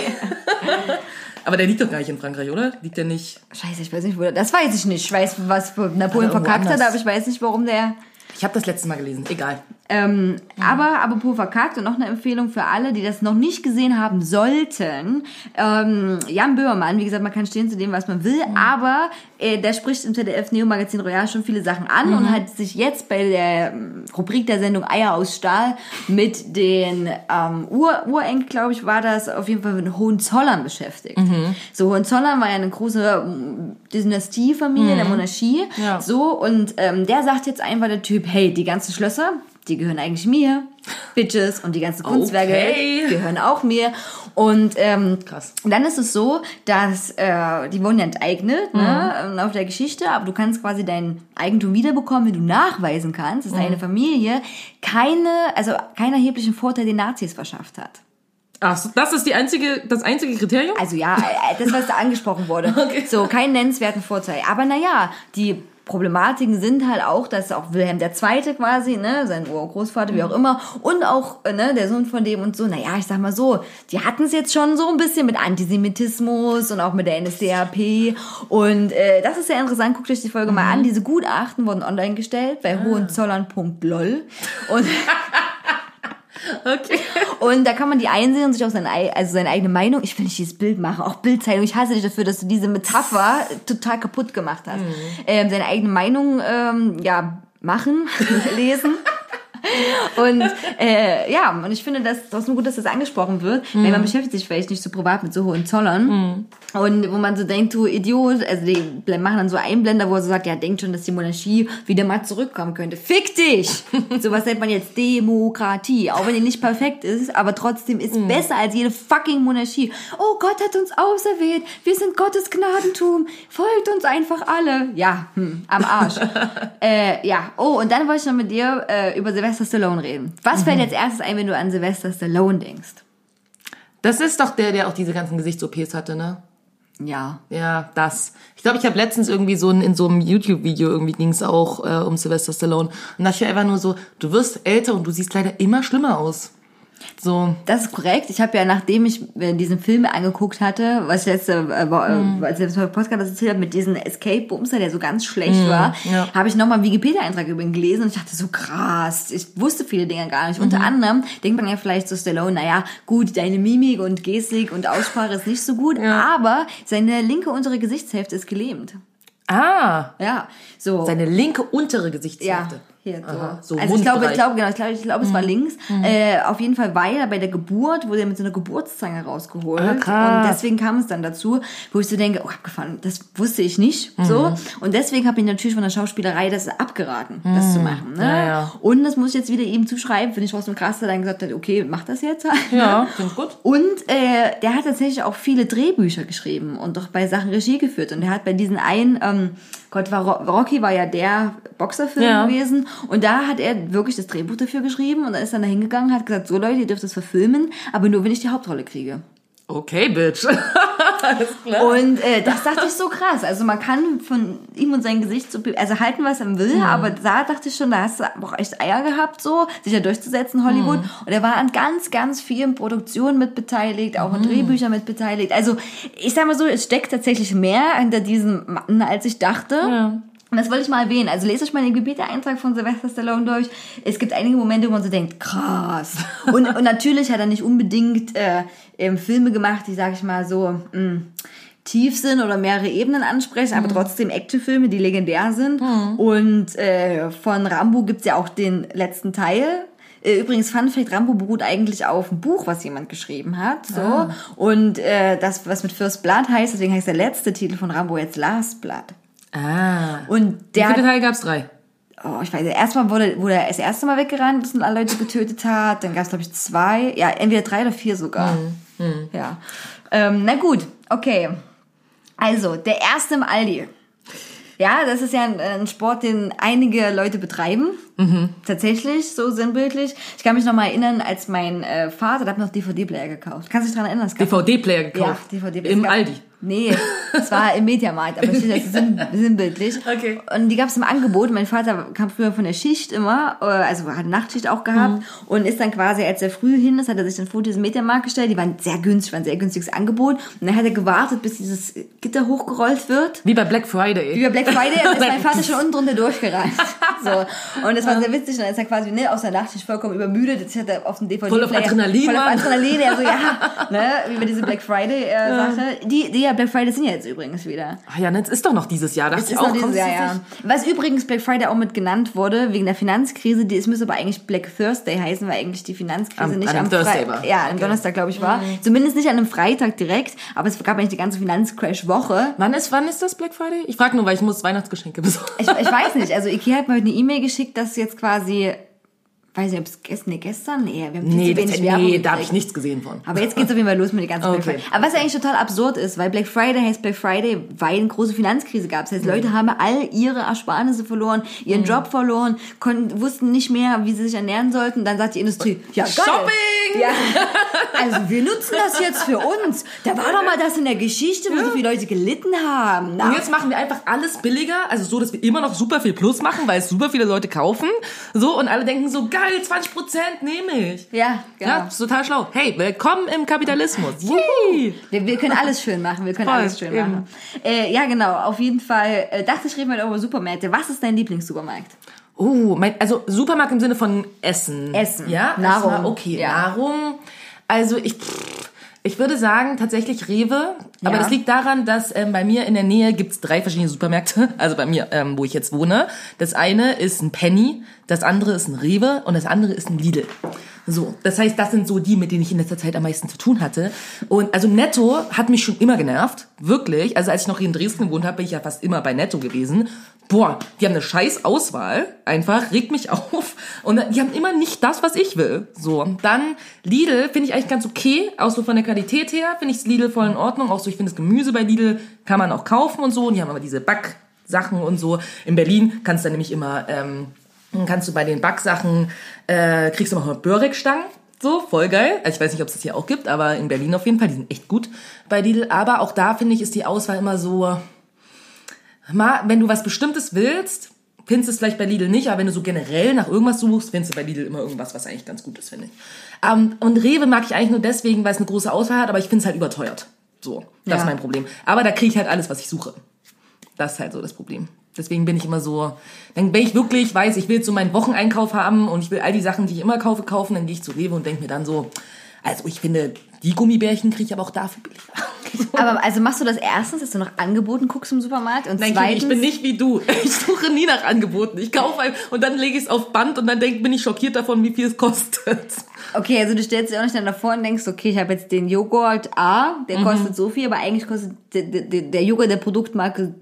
aber der liegt doch gar nicht in Frankreich, oder? Liegt der nicht... Scheiße, ich weiß nicht, wo der, das weiß ich nicht. Ich weiß, was Napoleon verkackt hat, aber ich weiß nicht, warum der Ich habe das letzte Mal gelesen. Egal. Ähm, Aber apropos verkackt und noch eine Empfehlung für alle, die das noch nicht gesehen haben sollten. Ähm, Jan Böhmermann, wie gesagt, man kann stehen zu dem, was man will, aber äh, der spricht im ZDF Neo Magazin Royal schon viele Sachen an und hat sich jetzt bei der ähm, Rubrik der Sendung Eier aus Stahl mit den ähm, Ur Urenkel, glaube ich, war das, auf jeden Fall mit Hohenzollern beschäftigt. So, Hohenzollern war ja eine große ähm, Dynastiefamilie der Monarchie. Ja. So, und ähm, der sagt jetzt einfach der Typ, hey, die ganzen Schlösser, die gehören eigentlich mir. Bitches und die ganzen Kunstwerke Okay. gehören auch mir. Und ähm, Krass. dann ist es so, dass äh, die wurden ja enteignet ne, Mhm. im Laufe der Geschichte, aber du kannst quasi dein Eigentum wiederbekommen, wenn du nachweisen kannst, dass Mhm. deine Familie keine, also keinen erheblichen Vorteil den Nazis verschafft hat. Ach, so, das ist die einzige, das einzige Kriterium? Also ja, äh, das, was da angesprochen wurde. Okay. So, keinen nennenswerten Vorteil. Aber naja, die Problematiken sind halt auch, dass auch Wilhelm II. quasi, ne, sein Urgroßvater, wie auch immer, und auch, äh, ne, der Sohn von dem und so, naja, ich sag mal so, die hatten es jetzt schon so ein bisschen mit Antisemitismus und auch mit der NSDAP. Und äh, das ist sehr interessant, guckt euch die Folge mal an. Diese Gutachten wurden online gestellt bei hohenzollern.lol. Und Okay. Und da kann man die einsehen und sich auch seine, ei- also seine eigene Meinung. Ich will nicht dieses Bild machen, auch Bildzeitung. Ich hasse dich dafür, dass du diese Metapher total kaputt gemacht hast. Ähm, seine eigene Meinung, ähm, ja, machen, lesen. und äh, ja, und ich finde, das das ist nur gut, dass das angesprochen wird, weil man beschäftigt sich vielleicht nicht so privat mit so hohen Zollern. Und wo man so denkt, du Idiot, also die machen dann so Einblender, wo er so sagt, ja, denkt schon, dass die Monarchie wieder mal zurückkommen könnte. Fick dich! Sowas nennt man jetzt Demokratie, auch wenn die nicht perfekt ist, aber trotzdem ist besser als jede fucking Monarchie. Oh, Gott hat uns auserwählt, wir sind Gottes Gnadentum, folgt uns einfach alle. Ja, hm, am Arsch. äh, ja, oh, und dann wollte ich noch mit dir äh, über Sylvester Stallone reden. Was fällt als erstes ein, wenn du an Sylvester Stallone denkst? Das ist doch der, der auch diese ganzen Gesichts-OPs hatte, ne? Ja. Ja, das. Ich glaube, ich habe letztens irgendwie so ein, in so einem YouTube-Video irgendwie ging es auch äh, um Sylvester Stallone. Und da ich einfach nur so, du wirst älter und du siehst leider immer schlimmer aus. So. Das ist korrekt. Ich habe ja, nachdem ich diesen Film angeguckt hatte, was ich letzte äh, Mhm. als ich letztes Mal im Podcast erzählt habe, mit diesem Escape-Bumster, der so ganz schlecht war, Mhm, ja. habe ich nochmal einen Wikipedia-Eintrag über ihn gelesen und ich dachte so krass, ich wusste viele Dinge gar nicht. Unter Mhm. anderem denkt man ja vielleicht zu Stallone, naja, gut, deine Mimik und Gestik und Aussprache ist nicht so gut, aber seine linke untere Gesichtshälfte ist gelähmt. Ah, Ja, so. seine linke untere Ja, Gesichtshälfte. Hier so. Aha, so also ich glaube, ich glaube, genau, ich glaube, ich glaube, es war links. Äh, auf jeden Fall war er bei der Geburt, wurde er mit so einer Geburtszange rausgeholt. Ah. Und deswegen kam es dann dazu, wo ich so denke, oh, abgefahren, das wusste ich nicht. So. Und deswegen habe ich natürlich von der Schauspielerei das abgeraten, das zu machen. Ne? Ja, ja. Und das muss ich jetzt wieder ihm zuschreiben, finde ich trotzdem krass, dass er dann gesagt hat, okay, mach das jetzt. Ja, finde ich gut. Und äh, der hat tatsächlich auch viele Drehbücher geschrieben und doch bei Sachen Regie geführt. Und der hat bei diesen einen, ähm, Gott, war Ro Rocky war ja der Boxerfilm Ja. gewesen. Und da hat er wirklich das Drehbuch dafür geschrieben und dann ist dann da hingegangen, hat gesagt, so Leute, ihr dürft das verfilmen, aber nur wenn ich die Hauptrolle kriege. Okay, Bitch. Alles klar. Und äh, das dachte ich so krass. Also man kann von ihm und sein Gesicht so, also halten, was er will, aber da dachte ich schon, da hast du auch echt Eier gehabt, so, sich da durchzusetzen, Hollywood. Und er war an ganz, ganz vielen Produktionen mit beteiligt, auch in Drehbüchern mit beteiligt. Also ich sag mal so, es steckt tatsächlich mehr hinter diesem Mann, als ich dachte. Und das wollte ich mal erwähnen. Also lest euch mal den Gebiete-Eintrag von Sylvester Stallone durch. Es gibt einige Momente, wo man so denkt, krass. Und, und natürlich hat er nicht unbedingt äh, ähm, Filme gemacht, die, sag ich mal, so mh, tief sind oder mehrere Ebenen ansprechen, aber trotzdem Actionfilme, die legendär sind. Und äh, von Rambo gibt's ja auch den letzten Teil. Äh, Übrigens, Fun Fact, Rambo beruht eigentlich auf einem Buch, was jemand geschrieben hat. So. Und äh, das, was mit First Blood heißt, deswegen heißt der letzte Titel von Rambo jetzt Last Blood. Ah. Und Wie der viele hat, Teile gab's? Drei. oh, ich weiß, erstmal wurde, wurde er das erste Mal weggerannt und alle Leute getötet hat. Dann gab es, glaube ich, zwei. Ja, entweder drei oder vier sogar. Ja. Ähm, na gut, okay. Also, der erste im Aldi. Ja, das ist ja ein, ein Sport, den einige Leute betreiben. Tatsächlich, so sinnbildlich. Ich kann mich noch mal erinnern, als mein äh, Vater, der hat mir noch DVD-Player gekauft. Kannst du dich daran erinnern? DVD-Player gekauft. ja, DVD. Im Aldi. Nee, es war im Mediamarkt, aber steht das sinn, sinnbildlich. Okay. Und die gab es im Angebot. Mein Vater kam früher von der Schicht immer, äh, also hat Nachtschicht auch gehabt Mhm. und ist dann quasi, als er früh hin ist, hat er sich dann vor diesen Mediamarkt gestellt. Die waren sehr günstig, war ein sehr günstiges Angebot. Und dann hat er gewartet, bis dieses Gitter hochgerollt wird. Wie bei Black Friday. Wie bei Black Friday und ist mein Vater schon unten drunter durchgerannt. So. Und das war sehr witzig. Und dann ist er quasi ne, aus der Nachtschicht vollkommen übermüdet. Jetzt hat er auf dem DVD. Voll auf Adrenalin, Voll auf. Adrenalin. Er so, ja, ne, wie bei diese Black Friday äh, Sache. Die, die ja Black Friday sind ja jetzt übrigens wieder. Ah ja, das ist doch noch dieses Jahr. Dachte Das ich ist auch. noch dieses Jahr, ja. Was übrigens Black Friday auch mit genannt wurde, wegen der Finanzkrise, die, es müsste aber eigentlich Black Thursday heißen, weil eigentlich die Finanzkrise Am- nicht am einem Thursday war. Ja, am Okay. Donnerstag, glaube ich, war. Zumindest nicht an einem Freitag direkt, aber es gab eigentlich die ganze Finanzcrash-Woche. Wann ist, wann ist das Black Friday? Ich frage nur, weil ich muss Weihnachtsgeschenke besorgen. Ich, ich weiß nicht, also Ikea hat mir heute eine E-Mail geschickt, dass jetzt quasi, weiß nicht, ob es gestern, nee, gestern, nee, wir haben Nee, zu wenig Werbung nee da habe ich nichts gesehen von. Aber jetzt geht's auf jeden Fall los mit den ganzen Black Okay. Friday. Aber was ja eigentlich total absurd ist, weil Black Friday heißt Black Friday, weil eine große Finanzkrise gab. Das heißt, Leute haben all ihre Ersparnisse verloren, ihren Mhm. Job verloren, konnten, wussten nicht mehr, wie sie sich ernähren sollten. Dann sagt die Industrie, ja geil. Shopping! Ja, also wir nutzen das jetzt für uns. Da war doch mal das in der Geschichte, wo so viele Leute gelitten haben. Na, Und jetzt machen wir einfach alles billiger, also so, dass wir immer noch super viel Plus machen, weil es super viele Leute kaufen. So, und alle denken so, geil, 20% nehme ich. ja, genau. Ja, ist total schlau. Hey, willkommen im Kapitalismus. Yay. Wir, wir können alles schön machen, wir können Voll, alles schön eben. machen. Äh, ja, genau, auf jeden Fall. Äh, dachte ich, reden wir über Supermärkte. Was ist dein Lieblingssupermarkt? Oh, mein, also Supermarkt im Sinne von Essen. Essen. Ja, Nahrung. erstmal, Okay, Ja. Nahrung. Also ich, pff, Ich würde sagen, tatsächlich Rewe. Aber Ja. das liegt daran, dass ähm, bei mir in der Nähe gibt's drei verschiedene Supermärkte. Also bei mir, ähm, wo ich jetzt wohne. Das eine ist ein Penny, das andere ist ein Rewe und das andere ist ein Lidl. So, das heißt, das sind so die, mit denen ich in letzter Zeit am meisten zu tun hatte. Und also Netto hat mich schon immer genervt, wirklich. Also als ich noch hier in Dresden gewohnt habe, bin ich ja fast immer bei Netto gewesen. Boah, die haben eine scheiß Auswahl, einfach, regt mich auf. Und die haben immer nicht das, was ich will. So, dann Lidl finde ich eigentlich ganz okay, auch so von der Qualität her finde ich Lidl voll in Ordnung. Auch so, ich finde das Gemüse bei Lidl kann man auch kaufen und so. Und die haben aber diese Backsachen und so. In Berlin kannst du dann nämlich immer... Ähm, kannst du bei den Backsachen, äh, kriegst du mal Börek-Stangen. So, voll geil. Also ich weiß nicht, ob es das hier auch gibt, aber in Berlin auf jeden Fall, die sind echt gut bei Lidl. Aber auch da, finde ich, ist die Auswahl immer so, wenn du was Bestimmtes willst, findest du es vielleicht bei Lidl nicht, aber wenn du so generell nach irgendwas suchst, findest du bei Lidl immer irgendwas, was eigentlich ganz gut ist, finde ich. Ähm, und Rewe mag ich eigentlich nur deswegen, weil es eine große Auswahl hat, aber ich finde es halt überteuert. So, das Ja. ist mein Problem. Aber da kriege ich halt alles, was ich suche. Das ist halt so das Problem. Deswegen bin ich immer so, dann, wenn ich wirklich weiß, ich will so meinen Wocheneinkauf haben und ich will all die Sachen, die ich immer kaufe, kaufen, dann gehe ich zu Rewe und denke mir dann so, also ich finde, die Gummibärchen kriege ich aber auch dafür billiger. Aber also machst du das erstens, dass du nach Angeboten guckst im Supermarkt und Nein, zweitens, ich bin nicht wie du. Ich suche nie nach Angeboten. Ich kaufe ein und dann lege ich es auf Band und dann denk, bin ich schockiert davon, wie viel es kostet. okay, also du stellst dir auch nicht dann davor und denkst, okay, ich habe jetzt den Joghurt A, der Mhm. kostet so viel, aber eigentlich kostet der, der, der Joghurt der Produktmarke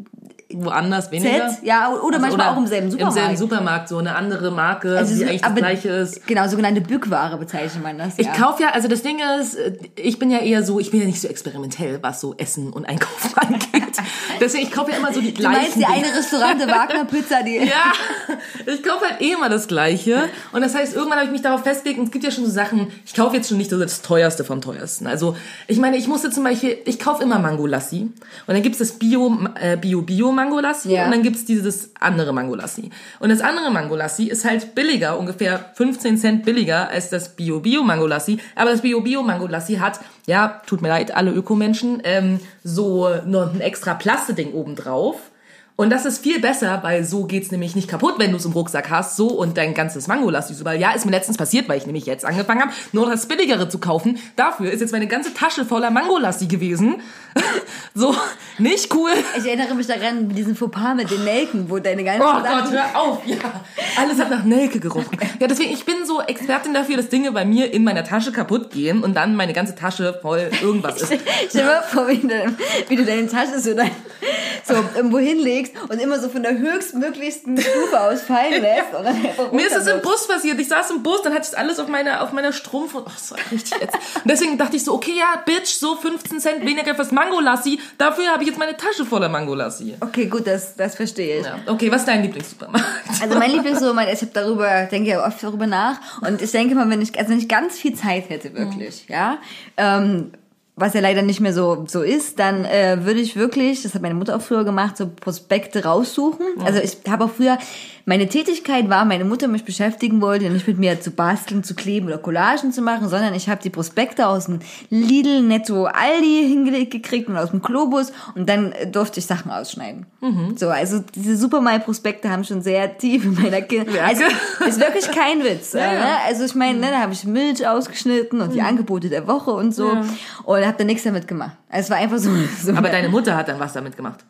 Woanders weniger. Z, ja, oder manchmal auch im selben Supermarkt. Im selben Supermarkt, so eine andere Marke, Also die so- eigentlich das aber- gleiche ist. Genau, sogenannte Bückware bezeichnet man das. Ich ja. kaufe ja, also das Ding ist, äh, ich bin ja eher so, ich bin ja nicht so experimentell, was so Essen und Einkaufen angeht. Deswegen, ich kaufe ja immer so die Du meinst gleichen die Dinge. eine Restaurante Wagner Pizza, die Ja, ich kaufe halt eh immer das Gleiche. Und das heißt, irgendwann habe ich mich darauf festgelegt, und es gibt ja schon so Sachen, ich kaufe jetzt schon nicht so das teuerste vom teuersten. Also, ich meine, ich musste zum Beispiel, ich kaufe immer Mango Lassi. Und dann gibt's das Bio, äh, Bio, Bio Mango Lassi. Ja. Und dann gibt's dieses andere Mango Lassi. Und das andere Mango Lassi ist halt billiger, ungefähr 15 Cent billiger als das Bio, Bio Mango Lassi. Aber das Bio, Bio Mango Lassi hat, ja, tut mir leid, alle Ökomenschen, ähm, so noch ein extra Plasteding oben drauf. Und das ist viel besser, weil so geht's nämlich nicht kaputt, wenn du es im Rucksack hast, so und dein ganzes Mangolassi überall. Ja, ist mir letztens passiert, weil ich nämlich jetzt angefangen habe, nur das billigere zu kaufen. Dafür ist jetzt meine ganze Tasche voller Mangolassi gewesen. so, nicht cool. Ich erinnere mich daran, mit diesem Fauxpas mit den Nelken, wo deine ganzen Oh Sachen- Gott, hör auf, ja. Alles hat nach Nelke gerochen. Ja, deswegen, ich bin so Expertin dafür, dass Dinge bei mir in meiner Tasche kaputt gehen und dann meine ganze Tasche voll irgendwas ist. Stell dir mal vor, wie du, wie du deine Tasche so, dann, so irgendwo hinlegst und immer so von der höchstmöglichsten Stufe aus fallen lässt. Und dann einfach Mir ist es im. Bus passiert. Ich saß im Bus, dann hatte ich alles auf meiner, auf meiner Strumpf und, oh, war richtig jetzt. Und deswegen dachte ich so, okay, ja, Bitch, so 15 Cent weniger fürs Mangolassi. Dafür habe ich jetzt meine Tasche voller Mangolassi. Okay, gut, das, das verstehe ich. Ja. Okay, was ist dein Lieblingssupermarkt? Also mein Lieblingsroman, ich habe darüber, denke ja oft darüber nach und ich denke mal, wenn ich, also wenn ich ganz viel Zeit hätte, wirklich, ja, ähm, was ja leider nicht mehr so so ist, dann äh, würde ich wirklich, das hat meine Mutter auch früher gemacht, so Prospekte raussuchen. Also ich habe auch früher, meine Tätigkeit war, meine Mutter mich beschäftigen wollte, nicht mit mir zu basteln, zu kleben oder Collagen zu machen, sondern ich habe die Prospekte aus dem Lidl, Netto, Aldi hingelegt gekriegt und aus dem Globus und dann äh, durfte ich Sachen ausschneiden. So, also diese Supermal-Prospekte haben schon sehr tief in meiner Kindheit. Ja. Also, ist wirklich kein Witz. Ja, ja. Ne? Also ich meine, ne, da habe ich Milch ausgeschnitten und die Angebote der Woche und so und habe da nichts damit gemacht. Also es war einfach so. so Aber deine Mutter hat dann was damit gemacht.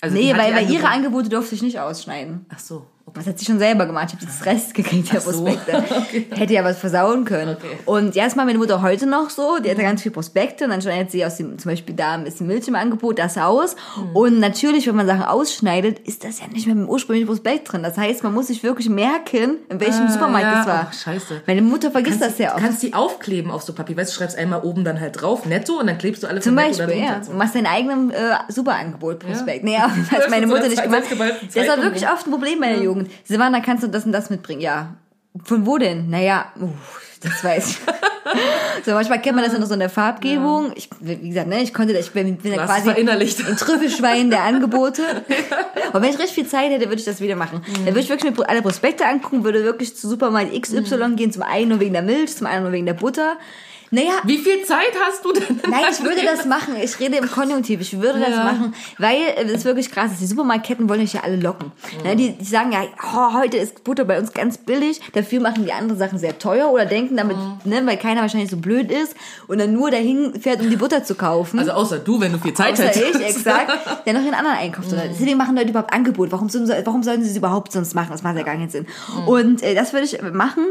Also nee, weil, weil ihre Angebote durfte ich nicht ausschneiden. Ach so. Das hat sie schon selber gemacht. Ich habe das Rest gekriegt, der so. Prospekte. Okay. Hätte ja was versauen können. Okay. Und ja, macht meine Mutter heute noch so. Die hat ja ganz viel Prospekte und dann schneidet sie aus dem, zum Beispiel da ist die Milch im Angebot, das aus. Hm. Und natürlich, wenn man Sachen ausschneidet, ist das ja nicht mehr dem ursprünglichen Prospekt drin. Das heißt, man muss sich wirklich merken, in welchem Ah, Supermarkt ja. das war. Ach, scheiße. Meine Mutter vergisst Kannst, das ja du auch. kannst die aufkleben auf so Papier. Weißt du, schreibst einmal oben dann halt drauf, netto, und dann klebst du alle Zum netto Beispiel, da ja. Du machst deinen eigenen äh, Superangebot-Prospekt. Nee, aber das hat meine Mutter nicht gemacht. Das war wirklich rum. oft ein Problem bei der Jugend. Silvana, kannst du das und das mitbringen? Ja. Von wo denn? Naja, uh, das weiß ich. so, manchmal kennt man das ja noch so in der Farbgebung. Ich, wie gesagt, ne, ich konnte, ich bin, bin ja es quasi ein Trüffelschwein der Angebote. Und wenn ich richtig viel Zeit hätte, würde ich das wieder machen. Dann würde ich wirklich mir alle Prospekte angucken, würde wirklich zu Supermarkt XY gehen, zum einen nur wegen der Milch, zum anderen nur wegen der Butter. Naja, Wie viel Zeit hast du denn? in Nein, ich würde das machen. Ich rede im Konjunktiv. Ich würde das Ja. machen, weil äh, das ist wirklich krass ist. Die Supermarktketten wollen euch ja alle locken. Ne, die, die sagen ja, oh, heute ist Butter bei uns ganz billig. Dafür machen die andere Sachen sehr teuer oder denken damit, ne, weil keiner wahrscheinlich so blöd ist und dann nur dahin fährt, um die Butter zu kaufen. Also außer du, wenn du viel Zeit Außer hättest. ich, exakt, der noch den anderen einkauft. Mhm. Deswegen machen Leute überhaupt Angebot. Warum, sollen sie- warum sollten sie es überhaupt sonst machen? Das macht ja gar keinen Sinn. Mhm. Und äh, das würde ich machen.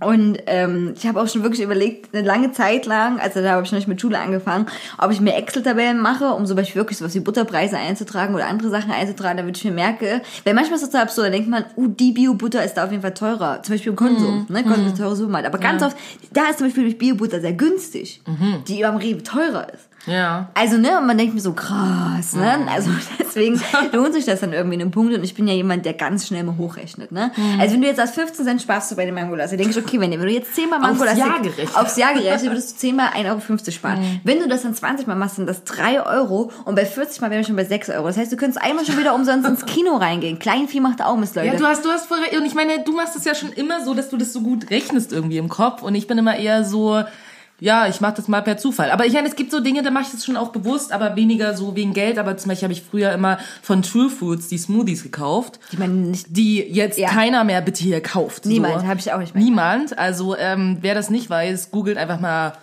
Und ähm, ich habe auch schon wirklich überlegt, eine lange Zeit lang, also da habe ich noch nicht mit Schule angefangen, ob ich mir Excel-Tabellen mache, um zum Beispiel wirklich sowas wie Butterpreise einzutragen oder andere Sachen einzutragen, damit ich mir merke, weil manchmal ist es total absurd, da denkt man, uh, die Bio-Butter ist da auf jeden Fall teurer. Zum Beispiel im Konsum, ne? Konsum ist teurer Supermarkt. Aber ganz oft, da ist zum Beispiel Bio-Butter sehr günstig, die beim Rewe teurer ist. Ja. Also, ne, und man denkt mir so, krass, ne? Also deswegen lohnt sich das dann irgendwie in einem Punkt. Und ich bin ja jemand, der ganz schnell mal hochrechnet, ne? Mhm. Also wenn du jetzt aus 15 Cent sparst du bei den Mangolas, dann denke ich, okay, wenn, du jetzt 10 Mal Mangolas Jahr gerechnet. aufs Jahr gerechnet, würdest du 10 Mal 1,50 Euro sparen. Mhm. Wenn du das dann 20 Mal machst, sind das 3 Euro und bei 40 Mal wären wir schon bei 6 Euro. Das heißt, du könntest einmal schon wieder umsonst ins Kino reingehen. Kleinvieh macht auch Mist, Leute. Ja, du hast, du hast voll. Und ich meine, du machst es ja schon immer so, dass du das so gut rechnest irgendwie im Kopf. Und ich bin immer eher so, ja, ich mache das mal per Zufall. Aber ich meine, es gibt so Dinge, da mache ich das schon auch bewusst, aber weniger so wegen Geld. Aber zum Beispiel habe ich früher immer von True Foods die Smoothies gekauft. ich meine, nicht die jetzt Ja. keiner mehr bitte hier kauft. Niemand, so. hab ich auch nicht mehr. Niemand. Also ähm, wer das nicht weiß, googelt einfach mal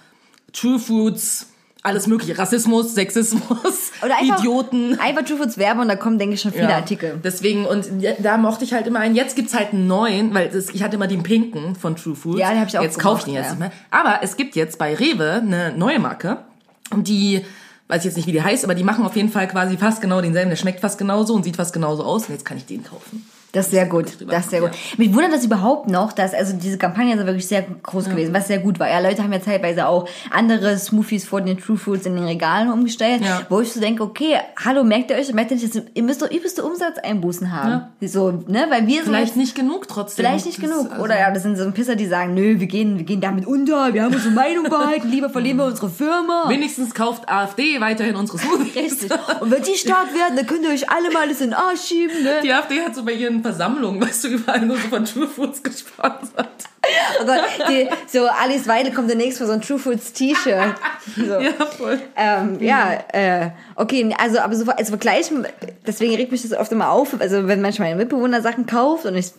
True Foods, alles mögliche, Rassismus, Sexismus, Oder einfach, Idioten. Einfach True Foods Werbe und da kommen, denke ich, schon viele Ja, Artikel. Deswegen, und da mochte ich halt immer einen. Jetzt gibt's halt einen neuen, weil das, ich hatte immer den pinken von True Foods. Ja, den hab ich auch Jetzt kaufe ich den gemocht, jetzt ja. nicht mehr. Aber es gibt jetzt bei Rewe eine neue Marke, die, weiß ich jetzt nicht, wie die heißt, aber die machen auf jeden Fall quasi fast genau denselben. Der schmeckt fast genauso und sieht fast genauso aus. Und jetzt kann ich den kaufen. Das ist sehr gut. drüber. Das ist sehr gut. Ja. Mich wundert das überhaupt noch, dass also diese Kampagne ist ja wirklich sehr groß gewesen, was sehr gut war. Ja, Leute haben ja teilweise auch andere Smoothies vor den True Foods in den Regalen umgestellt, Ja. wo ich so denke, okay, hallo, merkt ihr euch, merkt ihr nicht, dass ihr müsst doch übelste Umsatzeinbußen haben. So, ne, weil wir Vielleicht nicht genug trotzdem. vielleicht nicht Das- genug. also- Oder ja, das sind so ein Pisser, die sagen, nö, wir gehen, wir gehen damit unter, wir haben unsere Meinung behalten, lieber verlieren wir unsere Firma. Wenigstens kauft AfD weiterhin unsere Smoothies. Richtig. Und wenn die stark werden, dann könnt ihr euch alle mal das in den Arsch schieben, ne? Die AfD hat so bei ihren Versammlungen, weißt du, überall nur so von True Foods gesponsert. Oh Gott, die, so Alice Weidel kommt demnächst für so ein True Foods T-Shirt. So. Ja, voll. Ähm, ja, äh, okay, also aber so als Vergleichen, deswegen regt mich das oft immer auf, also wenn manchmal ein Mitbewohner Sachen kauft und ich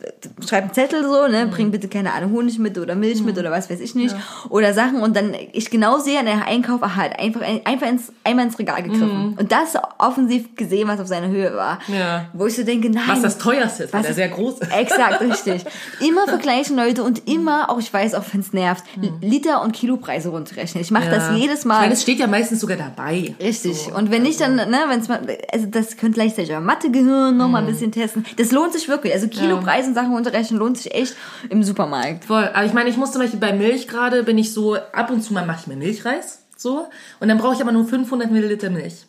schreibe einen Zettel so, ne, bring bitte keine Ahnung Honig mit oder Milch mit oder was weiß ich nicht oder Sachen und dann ich genau sehe an der Einkauf, ach halt einfach einfach ins einmal ins Regal gegriffen und das offensiv gesehen, was auf seiner Höhe war, Ja. wo ich so denke, nein, Was das teuerste ist, weil der sehr groß ist. Exakt, richtig. Immer vergleichen Leute und immer, auch ich weiß, auch wenn es nervt, Hm. Liter und Kilopreise runterrechnen. Ich mache das jedes Mal. Ich meine, es steht ja meistens sogar dabei. Richtig. So. Und wenn nicht, dann, ne, wenn's mal, also das könnte gleichzeitig auch Mathe-Gehirn noch mal ein bisschen testen. Das lohnt sich wirklich. Also Kilopreise und Sachen runterrechnen lohnt sich echt im Supermarkt. Voll. Aber ich meine, ich muss zum Beispiel bei Milch gerade, bin ich so, ab und zu mal mache ich mir Milchreis. So. Und dann brauche ich aber nur 500 Milliliter Milch.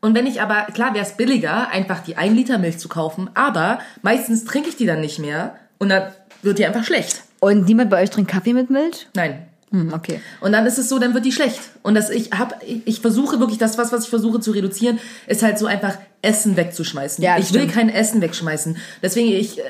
Und wenn ich aber, klar wäre es billiger, einfach die 1 Liter Milch zu kaufen, aber meistens trinke ich die dann nicht mehr und dann wird die einfach schlecht. Und niemand bei euch trinkt Kaffee mit Milch? Nein. Hm, okay. Und dann ist es so, dann wird die schlecht. Und das, ich hab, ich, ich versuche wirklich, das was, was ich versuche zu reduzieren, ist halt so einfach Essen wegzuschmeißen. Ja, ich will stimmt. kein Essen wegschmeißen. Deswegen, ich äh,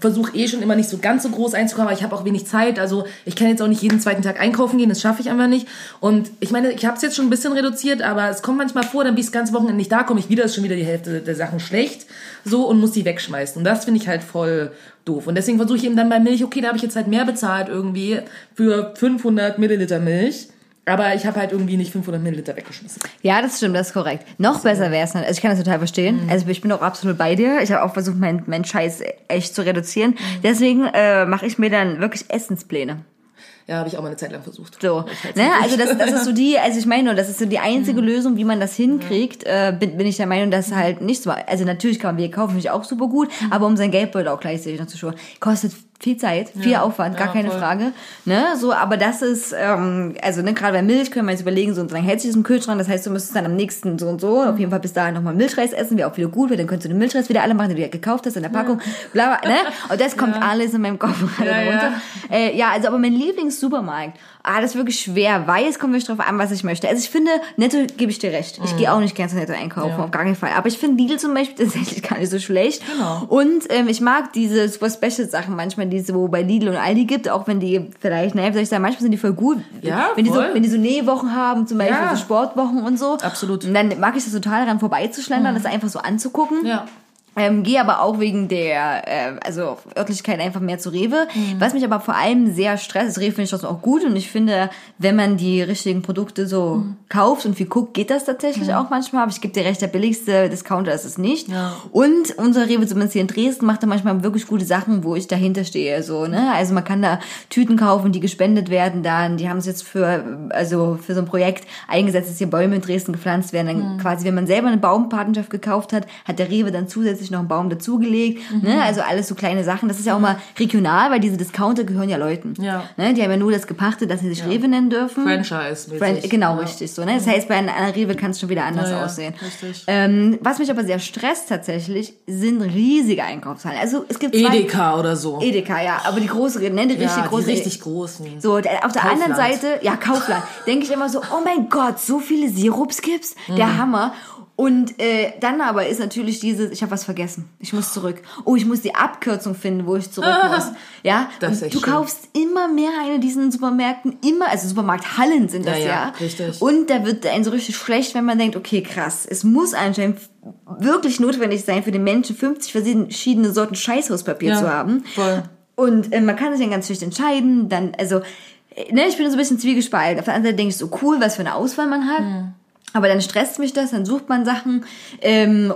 versuche eh schon immer nicht so ganz so groß einzukaufen, aber ich habe auch wenig Zeit. Also ich kann jetzt auch nicht jeden zweiten Tag einkaufen gehen, das schaffe ich einfach nicht. Und ich meine, ich habe es jetzt schon ein bisschen reduziert, aber es kommt manchmal vor, dann bin ich das ganze Wochenende nicht da, komme ich wieder, ist schon wieder die Hälfte der Sachen schlecht. So und muss die wegschmeißen. Und das finde ich halt voll doof. Und deswegen versuche ich eben dann bei Milch, okay, da habe ich jetzt halt mehr bezahlt irgendwie für 500 Milliliter Milch. Aber ich habe halt irgendwie nicht 500 Milliliter weggeschmissen. Ja, das stimmt, das ist korrekt. Noch besser wäre es, also ich kann das total verstehen. Also ich bin auch absolut bei dir. Ich habe auch versucht, meinen mein Scheiß echt zu reduzieren. Deswegen äh, mache ich mir dann wirklich Essenspläne. Ja, habe ich auch mal eine Zeit lang versucht. So, halt ne? nicht. Also das, das ist so die, also ich meine nur, das ist so die einzige Lösung, wie man das hinkriegt. Äh, bin, bin ich der Meinung, dass halt nicht so. Also natürlich kann man wir kaufen, mich auch super gut, aber um sein Geldbeutel auch gleichzeitig noch zu schonen, kostet viel Zeit, viel Aufwand, gar ja, keine voll. Frage. Ne? So, aber das ist, ähm, also ne, gerade bei Milch können wir jetzt überlegen, so und lange hält sich das im Kühlschrank. Das heißt, du müsstest dann am nächsten so und so, auf jeden Fall bis dahin nochmal Milchreis essen, wäre auch wieder gut, weil dann könntest du den Milchreis wieder alle machen, den du ja gekauft hast in der Packung. Bla, bla, ne? Und das kommt alles in meinem Kopf gerade Ja, ja. runter. Äh, ja, also aber mein Lieblingssupermarkt, ah, das ist wirklich schwer, weil es kommt wirklich drauf an, was ich möchte. Also ich finde, Netto gebe ich dir recht. Ich gehe auch nicht gerne zu Netto einkaufen, auf gar keinen Fall. Aber ich finde Lidl zum Beispiel tatsächlich gar nicht so schlecht. Genau. Und ähm, ich mag diese Super Special Sachen manchmal, die es so bei Lidl und Aldi gibt, auch wenn die vielleicht, naja, soll ich sagen, manchmal sind die voll gut. Ja, wenn die so, voll. wenn die so Nähwochen haben, zum Beispiel Ja. so Sportwochen und so. Absolut. Und dann mag ich das total daran vorbeizuschlendern, das einfach so anzugucken. Ja. Ähm, Gehe aber auch wegen der äh, also Örtlichkeit einfach mehr zu Rewe. Mhm. Was mich aber vor allem sehr stresst, ist Rewe finde ich das auch gut und ich finde, wenn man die richtigen Produkte so Mhm. kauft und viel guckt, geht das tatsächlich auch manchmal. Aber ich gebe dir recht, der billigste Discounter ist es nicht. Ja. Und unser Rewe, zumindest hier in Dresden, macht da manchmal wirklich gute Sachen, wo ich dahinter stehe. So, ne? Also man kann da Tüten kaufen, die gespendet werden dann. Die haben es jetzt für, also für so ein Projekt eingesetzt, dass hier Bäume in Dresden gepflanzt werden. Dann quasi, wenn man selber eine Baumpatenschaft gekauft hat, hat der Rewe dann zusätzlich noch einen Baum dazugelegt. Ne? Also alles so kleine Sachen. Das ist ja auch mal regional, weil diese Discounter gehören ja Leuten. Ja. Ne? Die haben ja nur das gepachtet, dass sie sich Rewe nennen dürfen. Franchise-mäßig. Fran genau, ja. richtig so. Ne? Das heißt, bei einer Rewe kann es schon wieder anders Ja, ja, aussehen. richtig. Ähm, was mich aber sehr stresst tatsächlich, sind riesige Einkaufshallen. Also es gibt zwei... Edeka oder so. Edeka, ja, aber die große, ne, die richtig ja, große. die richtig großen. so, auf der Kaufland. anderen Seite, ja, Kaufland, denke ich immer so, oh mein Gott, so viele Sirups gibt's, Mhm. der Hammer. Und äh, dann aber ist natürlich dieses, ich habe was vergessen, ich muss zurück. Oh, ich muss die Abkürzung finden, wo ich zurück muss. Ja, Das ist du schlimm. kaufst immer mehr in diesen Supermärkten, immer, also Supermarkthallen sind das Ja, ja. ja, richtig. Und da wird einem so richtig schlecht, wenn man denkt, okay, krass, es muss anscheinend wirklich notwendig sein, für den Menschen 50 verschiedene Sorten Scheißhauspapier Ja, zu haben. voll. Und äh, man kann sich dann ganz schlecht entscheiden. Dann, also, äh, ne, ich bin so ein bisschen zwiegespalten. Auf der anderen Seite denke ich so, cool, was für eine Auswahl man hat. Aber dann stresst mich das, dann sucht man Sachen. Ähm,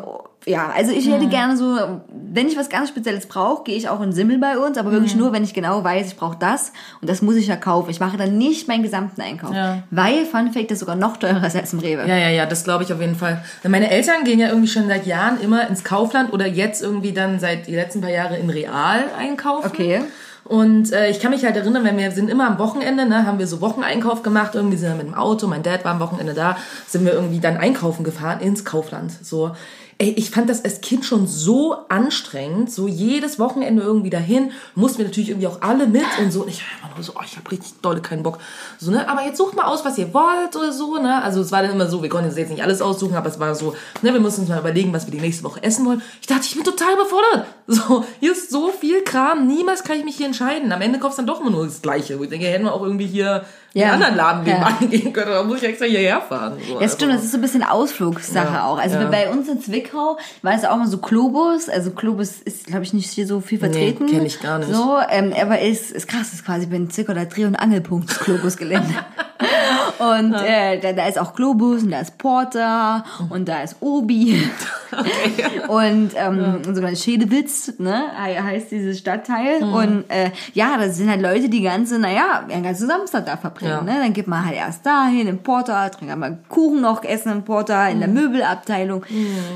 ja, also ich hätte gerne so, wenn ich was ganz Spezielles brauche, gehe ich auch in Simmel bei uns, aber wirklich nur, wenn ich genau weiß, ich brauche das und das muss ich ja kaufen. Ich mache dann nicht meinen gesamten Einkauf. Ja. Weil, Fun Fact, das sogar noch teurer ist als im Rewe. Ja, ja, ja, das glaube ich auf jeden Fall. Meine Eltern gehen ja irgendwie schon seit Jahren immer ins Kaufland oder jetzt irgendwie dann seit die letzten paar Jahre in Real einkaufen. Okay. Und äh, ich kann mich halt erinnern, wenn wir sind immer am Wochenende, ne, haben wir so Wocheneinkauf gemacht, irgendwie sind wir mit dem Auto, mein Dad war am Wochenende da, sind wir irgendwie dann einkaufen gefahren ins Kaufland. So, ey, ich fand das als Kind schon so anstrengend, so jedes Wochenende irgendwie dahin, mussten wir natürlich irgendwie auch alle mit und so. Und ich war immer nur so, oh, ich habe richtig dolle keinen Bock. So, ne, aber jetzt sucht mal aus, was ihr wollt oder so, ne. Also es war dann immer so, wir konnten jetzt nicht alles aussuchen, aber es war so, ne, wir mussten uns mal überlegen, was wir die nächste Woche essen wollen. Ich dachte, ich bin total überfordert. So, hier ist so viel Kram, niemals kann ich mich hier entscheiden. Am Ende kaufst dann doch immer nur das Gleiche. Ich denke, hätten wir auch irgendwie hier Ja. einen anderen Laden Ja. gehen können, da muss ich extra hierher fahren. So, Ja, stimmt, das ist so ein bisschen Ausflugssache Ja, auch. Also ja. bei uns in Zwickau war es auch mal so Globus. Also Globus ist, glaube ich, nicht hier so viel vertreten. kenn ich gar nicht. So, ähm, aber ist, ist krass, ist quasi bei Zwickau der Dreh- und Angelpunkt des Globus-Gelände. und äh, da, da ist auch Globus und da ist Porter und da ist Obi. und ähm, und sogar Schädewitz, ne, he- heißt dieses Stadtteil. Mhm. Und äh, ja, das sind halt Leute, die ganze, naja, den ganzen Samstag da verbringen. Ja. Ne? Dann geht man halt erst dahin, im Porter, trinkt mal Kuchen noch essen im Porter, in der Möbelabteilung.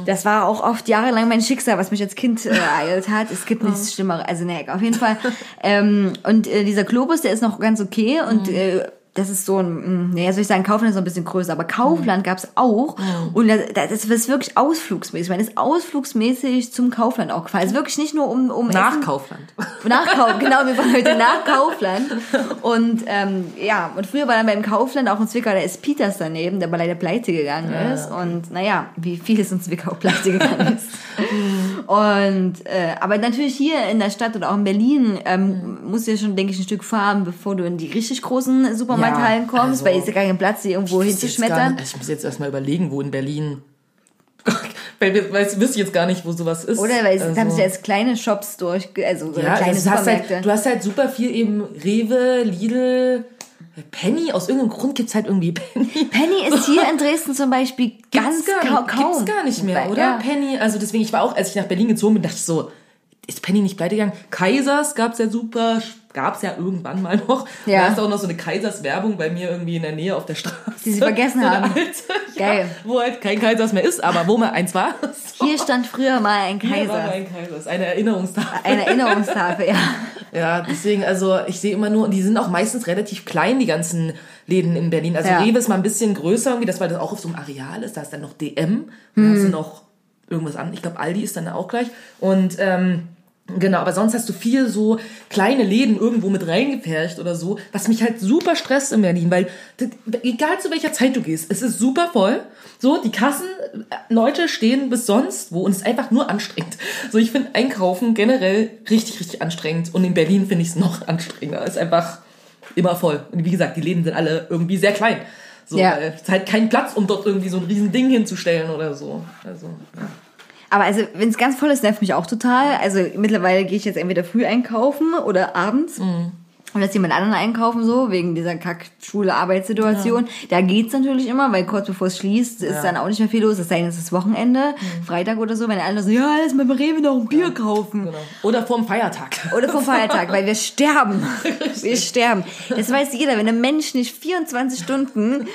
Das war auch oft jahrelang mein Schicksal, was mich als Kind äh, ereilt hat. Es gibt nichts Schlimmeres. Also ne, auf jeden Fall. ähm, und äh, dieser Globus, der ist noch ganz okay und äh, das ist so ein, naja, soll ich sagen, Kaufland ist noch ein bisschen größer, aber Kaufland gab's auch. Und das, das ist wirklich ausflugsmäßig. Man ist ausflugsmäßig zum Kaufland auch gefahren. Also wirklich nicht nur um, um Nach Essen. Kaufland. Nach Kauf, genau, wir waren heute nach Kaufland. Und ähm, ja, und früher war dann beim Kaufland auch in Zwickau, da ist Peters daneben, der aber leider pleite gegangen ist. Und naja, wie vieles in Zwickau pleite gegangen ist. und äh, aber natürlich hier in der Stadt oder auch in Berlin ähm, musst du ja schon, denke ich, ein Stück fahren, bevor du in die richtig großen Supermarkthallen Ja, kommst, also- weil es ja gar keinen Platz, die irgendwo gar hinzuschmettern. nicht- Ich muss jetzt erstmal überlegen, wo in Berlin. weil wir, wüsste ich jetzt gar nicht, wo sowas ist. Oder weil es Also- haben sich jetzt kleine Shops durch, also oder Ja, kleine also du, hast halt, du hast halt super viel eben Rewe, Lidl, Penny. Aus irgendeinem Grund gibt's halt irgendwie Penny. Penny ist hier in Dresden zum Beispiel ganz gar, kau- nicht- kaum. Gibt's gar nicht mehr, oder? Ja. Penny, also deswegen, ich war auch, als ich nach Berlin gezogen bin, dachte ich so, ist Penny nicht pleite gegangen? Kaisers gab's ja super, gab's ja irgendwann mal noch. Ja. Da ist auch noch so eine Kaisers-Werbung bei mir irgendwie in der Nähe auf der Straße. Die sie vergessen so haben. Alte, Geil. Ja, wo halt kein Kaisers mehr ist, aber wo mal eins war. So. Hier stand früher mal ein Hier war mal Kaiser. ein Kaisers, eine Erinnerungstafel. Eine Erinnerungstafel, ja. Ja, deswegen, also ich sehe immer nur, und die sind auch meistens relativ klein, die ganzen Läden in Berlin. Also Ja. Rewe ist mal ein bisschen größer, irgendwie, das, weil das auch auf so einem Areal ist. Da ist dann noch DM, da Hm. hast du noch irgendwas an. Ich glaube, Aldi ist dann auch gleich. Und ähm, Genau, aber sonst hast du viel so kleine Läden irgendwo mit reingepfercht oder so, was mich halt super stresst in Berlin, weil egal zu welcher Zeit du gehst, es ist super voll. So, die Kassen, äh, Leute stehen bis sonst wo und es ist einfach nur anstrengend. So, ich finde Einkaufen generell richtig, richtig anstrengend und in Berlin finde ich es noch anstrengender. Es ist einfach immer voll. Und wie gesagt, die Läden sind alle irgendwie sehr klein. So, Ja. es ist halt kein Platz, um dort irgendwie so ein riesen Ding hinzustellen oder so. Also, ja. Aber also, wenn es ganz voll ist, nervt mich auch total. Also mittlerweile gehe ich jetzt entweder früh einkaufen oder abends. Mhm. Und jetzt jemand anderen einkaufen, so, wegen dieser Kack-Schule-Arbeitssituation. Da geht's natürlich immer, weil kurz bevor es schließt, ist Ja. Mhm. dann auch nicht mehr viel los. Es sei denn, es ist Wochenende, Freitag oder so, wenn alle so, ja, lass mal bei Rewe noch ein Bier kaufen. Genau. Oder vorm Feiertag. Oder vom Feiertag, weil wir sterben. Wir sterben. Das weiß jeder. Wenn ein Mensch nicht 24 Stunden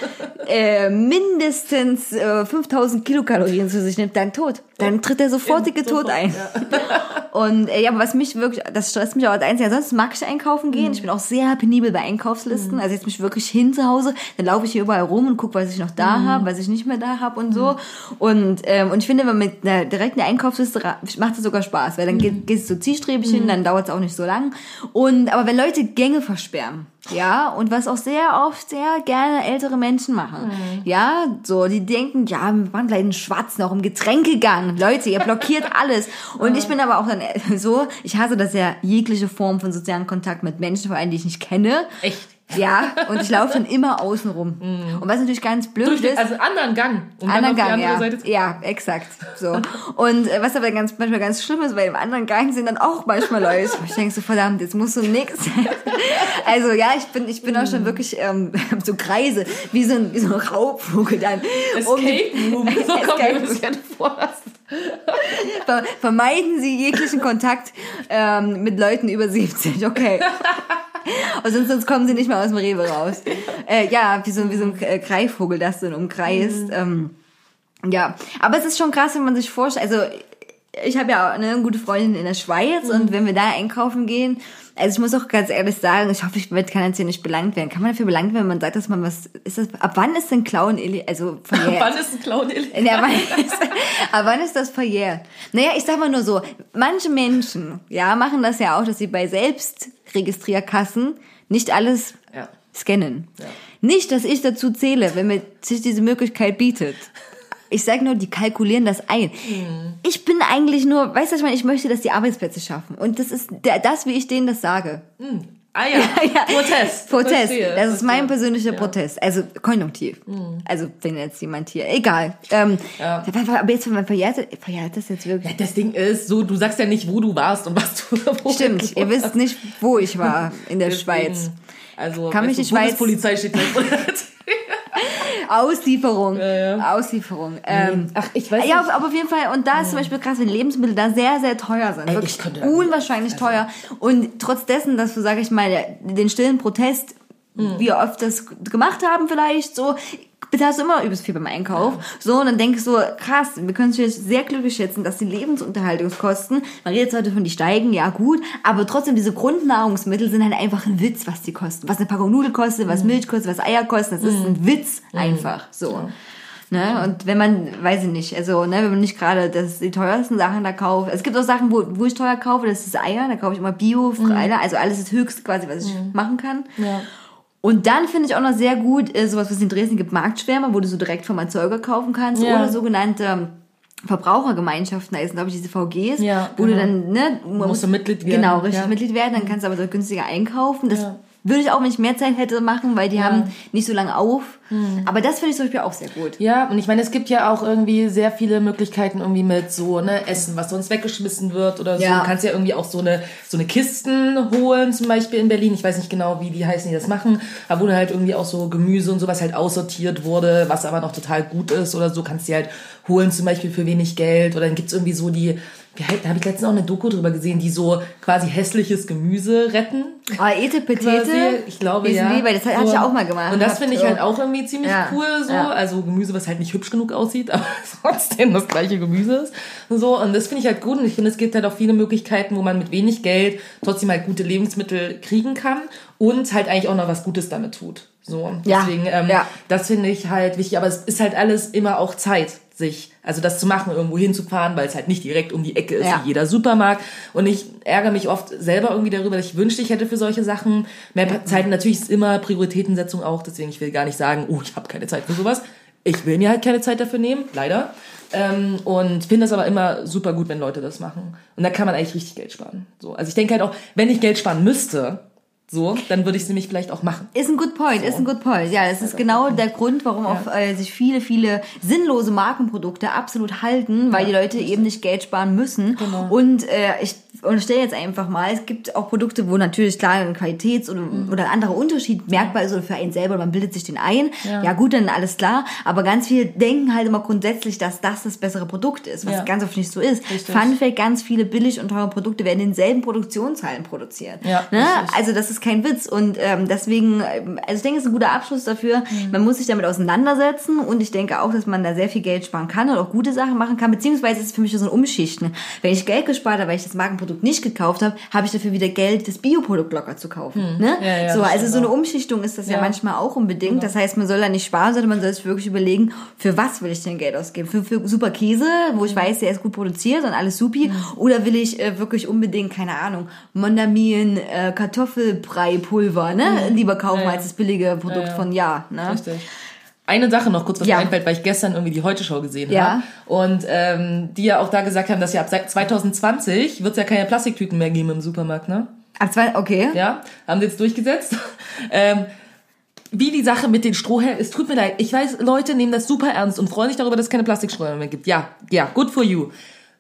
äh, mindestens äh, 5000 Kilokalorien zu sich nimmt, dann tot. Dann tritt der sofortige Tod Sofort, ein. Und äh, ja, aber was mich wirklich, das stresst mich auch als Einziger. Ansonsten mag ich einkaufen gehen. Ich bin auch sehr penibel bei Einkaufslisten. Also jetzt mich wirklich hin zu Hause, dann laufe ich hier überall rum und gucke, was ich noch da habe, was ich nicht mehr da habe und so. Und, ähm, und ich finde, wenn man mit einer direkten Einkaufsliste macht es sogar Spaß, weil dann geht, geht es so zielstrebig hin, dann dauert es auch nicht so lang. Und aber wenn Leute Gänge versperren, ja, und was auch sehr oft sehr gerne ältere Menschen machen. Ja, so, die denken, ja, wir waren gleich in Schwarz noch im Getränkegang. Leute, ihr blockiert alles. Und ich bin aber auch dann so, ich hasse das ja, jegliche Form von sozialen Kontakt mit Menschen, vor allem, die ich nicht kenne. Echt? Ja, und ich laufe dann immer außen rum. Und was natürlich ganz blöd Durch den, ist, also anderen Gang. Um anderen Gang, ja. Ja, exakt. So. Und äh, was aber ganz, manchmal ganz schlimm ist, weil im anderen Gang sind dann auch manchmal Leute. Ich denke so, verdammt, jetzt muss so nix. Also ja, ich bin, ich bin auch schon wirklich ähm, so Kreise, wie so ein, wie so ein Raubvogel dann. um Escape Room. So kommt mir ein bisschen vor. Ver vermeiden Sie jeglichen Kontakt ähm, mit Leuten über 70, okay. Und sonst, sonst kommen Sie nicht mehr aus dem Rewe raus. Äh, ja, wie so, wie so ein äh, Greifvogel, das so umkreist. Ähm, ja, aber es ist schon krass, wenn man sich vorstellt, also ich habe ja auch eine gute Freundin in der Schweiz und wenn wir da einkaufen gehen, also ich muss auch ganz ehrlich sagen, ich hoffe, ich werde kann jetzt hier nicht belangt werden. Kann man dafür belangt werden, wenn man sagt, dass man was, ist das, ab wann ist denn Clown, illi- also verjährt? Wann ist ein Clown illegal? Ja, wann ist, aber wann ist das verjährt? Naja, ich sag mal nur so, manche Menschen, ja, machen das ja auch, dass sie bei Selbstregistrierkassen nicht alles Ja. scannen. Nicht, dass ich dazu zähle, wenn mir sich diese Möglichkeit bietet. Ich sag nur, die kalkulieren das ein. Ich bin eigentlich nur, weißt du, was ich meine, ich möchte, dass die Arbeitsplätze schaffen. Und das ist der, das, wie ich denen das sage. Ah ja, Protest. Protest. Verstehe, das ist mein verstehe. persönlicher Protest. Also konjunktiv. Also wenn jetzt jemand hier, egal. Ähm, Ja. Aber jetzt man verjährt, verjährt das jetzt wirklich. Das Ding ist so, du sagst ja nicht, wo du warst und was du wo Stimmt, ihr wisst nicht, wo ich war in der Schweiz. Also, Kann mich du, Schweiz- Bundespolizei steht Tür. Auslieferung. ja. Auslieferung. Ähm, Ach, ich weiß ja, nicht. aber auf jeden Fall. Und da ist zum Beispiel krass, wenn Lebensmittel da sehr, sehr teuer sind. Ey, Wirklich ich unwahrscheinlich teuer. Und trotz dessen, dass du, sag ich mal, den stillen Protest, Hm. wir oft das gemacht haben vielleicht, so, bezahlst du immer übelst viel beim Einkauf. So, und dann denkst du, krass, wir können uns jetzt sehr glücklich schätzen, dass die Lebensunterhaltungskosten, man redet zwar davon, die steigen, ja gut, aber trotzdem diese Grundnahrungsmittel sind halt einfach ein Witz, was die kosten. Was eine Packung Nudel kostet, was Milch kostet, was Eier kosten, das ist ein Witz einfach. So. Ne? Und wenn man, weiß ich nicht, also ne, wenn man nicht gerade das die teuersten Sachen da kauft. Es gibt auch Sachen, wo, wo ich teuer kaufe, das ist Eier, da kaufe ich immer Bio, Freiler, also alles das Höchste quasi, was ich machen kann. Ja. Und dann finde ich auch noch sehr gut, äh, sowas, was es in Dresden gibt, Marktschwärmer, wo du so direkt vom Erzeuger kaufen kannst, Ja. oder sogenannte ähm, Verbrauchergemeinschaften heißen, glaube ich, diese VGs, Ja, wo du genau. dann, ne, man Musst du Mitglied werden, Genau, richtig ja. Mitglied werden, dann kannst du aber dort günstiger einkaufen. Das Ja. Würde ich auch, wenn ich mehr Zeit hätte, machen, weil die Ja. Haben nicht so lange auf. Aber das finde ich zum Beispiel auch sehr gut. Ja, und ich meine, es gibt ja auch irgendwie sehr viele Möglichkeiten irgendwie mit so, ne, Essen, was sonst weggeschmissen wird oder so. Ja. Du kannst ja irgendwie auch so eine, so eine Kisten holen, zum Beispiel in Berlin. Ich weiß nicht genau, wie die heißen, die das machen. Aber wo dann halt irgendwie auch so Gemüse und sowas halt aussortiert wurde, was aber noch total gut ist oder so, kannst du halt holen, zum Beispiel für wenig Geld. Oder dann gibt's irgendwie so die, da habe ich letztens auch eine Doku drüber gesehen, die so quasi hässliches Gemüse retten. Aber Ete Quasi, Petete, ich glaube, ja. Weil das hatte ich ja auch mal gemacht. Und das finde ich so. halt auch irgendwie ziemlich Ja, cool, so. ja. Also Gemüse, was halt nicht hübsch genug aussieht, aber trotzdem das gleiche Gemüse ist. So, und das finde ich halt gut. Und ich finde, es gibt halt auch viele Möglichkeiten, wo man mit wenig Geld trotzdem halt gute Lebensmittel kriegen kann und halt eigentlich auch noch was Gutes damit tut. So, Ja, deswegen, ähm, ja. das finde ich halt wichtig. Aber es ist halt alles immer auch Zeit. Sich, also das zu machen, irgendwo hinzufahren, weil es halt nicht direkt um die Ecke ist Ja. wie jeder Supermarkt. Und ich ärgere mich oft selber irgendwie darüber, dass ich wünschte, ich hätte für solche Sachen mehr Zeit. Natürlich ist immer Prioritätensetzung auch, deswegen ich will gar nicht sagen, oh, ich habe keine Zeit für sowas. Ich will mir halt keine Zeit dafür nehmen, leider. Ähm, und finde es aber immer super gut, wenn Leute das machen. Und da kann man eigentlich richtig Geld sparen. So, also ich denke halt auch, wenn ich Geld sparen müsste, so, dann würde ich es nämlich vielleicht auch machen. Ist ein good point, ist ein good point. Ja, das ist genau der Grund, warum auch äh, sich viele, viele sinnlose Markenprodukte absolut halten, weil die Leute eben nicht Geld sparen müssen. Genau. Und äh, ich unterstelle jetzt einfach mal, es gibt auch Produkte, wo natürlich klar ein Qualitäts- oder, Mhm. oder ein anderer Unterschied merkbar ist oder für einen selber, man bildet sich den ein. Ja. gut, dann alles klar. Aber ganz viele denken halt immer grundsätzlich, dass das das bessere Produkt ist, was Ja. ganz oft nicht so ist. Richtig. Fun Fact, ganz viele billig und teure Produkte werden in denselben Produktionshallen produziert. Ja, ne? Also das ist kein Witz und ähm, deswegen, ähm, also ich denke, es ist ein guter Abschluss dafür. Mhm. Man muss sich damit auseinandersetzen und ich denke auch, dass man da sehr viel Geld sparen kann und auch gute Sachen machen kann, beziehungsweise ist es für mich so ein Umschichten. Wenn ich Geld gespart habe, weil ich das Markenprodukt nicht gekauft habe, habe ich dafür wieder Geld, das Bioprodukt locker zu kaufen. Ne? Hm. Ja, ja, so, also so eine. Umschichtung ist das ja, Ja. manchmal auch unbedingt. Das heißt, man soll da nicht sparen, sondern man soll sich wirklich überlegen, für was will ich denn Geld ausgeben? Für, für super Käse, wo Hm. ich weiß, der ist gut produziert und alles supi, oder will ich äh, wirklich unbedingt, keine Ahnung, Mondamien, äh, Kartoffelbrei-Pulver, ne? Lieber kaufen Hm. Ja, ja. als das billige Produkt von ja, ne? Richtig. Eine Sache noch kurz, was Ja. mir einfällt, weil ich gestern irgendwie die Heute-Show gesehen Ja. habe. Und ähm, die ja auch da gesagt haben, dass ja ab seit 2020 wird es ja keine Plastiktüten mehr geben im Supermarkt, ne? Ab zwei, okay. Ja, haben sie jetzt durchgesetzt. ähm, wie die Sache mit den Strohhalmen, es tut mir leid. Ich weiß, Leute nehmen das super ernst und freuen sich darüber, dass es keine Plastikstrohhalme mehr gibt. Ja, ja, good for you.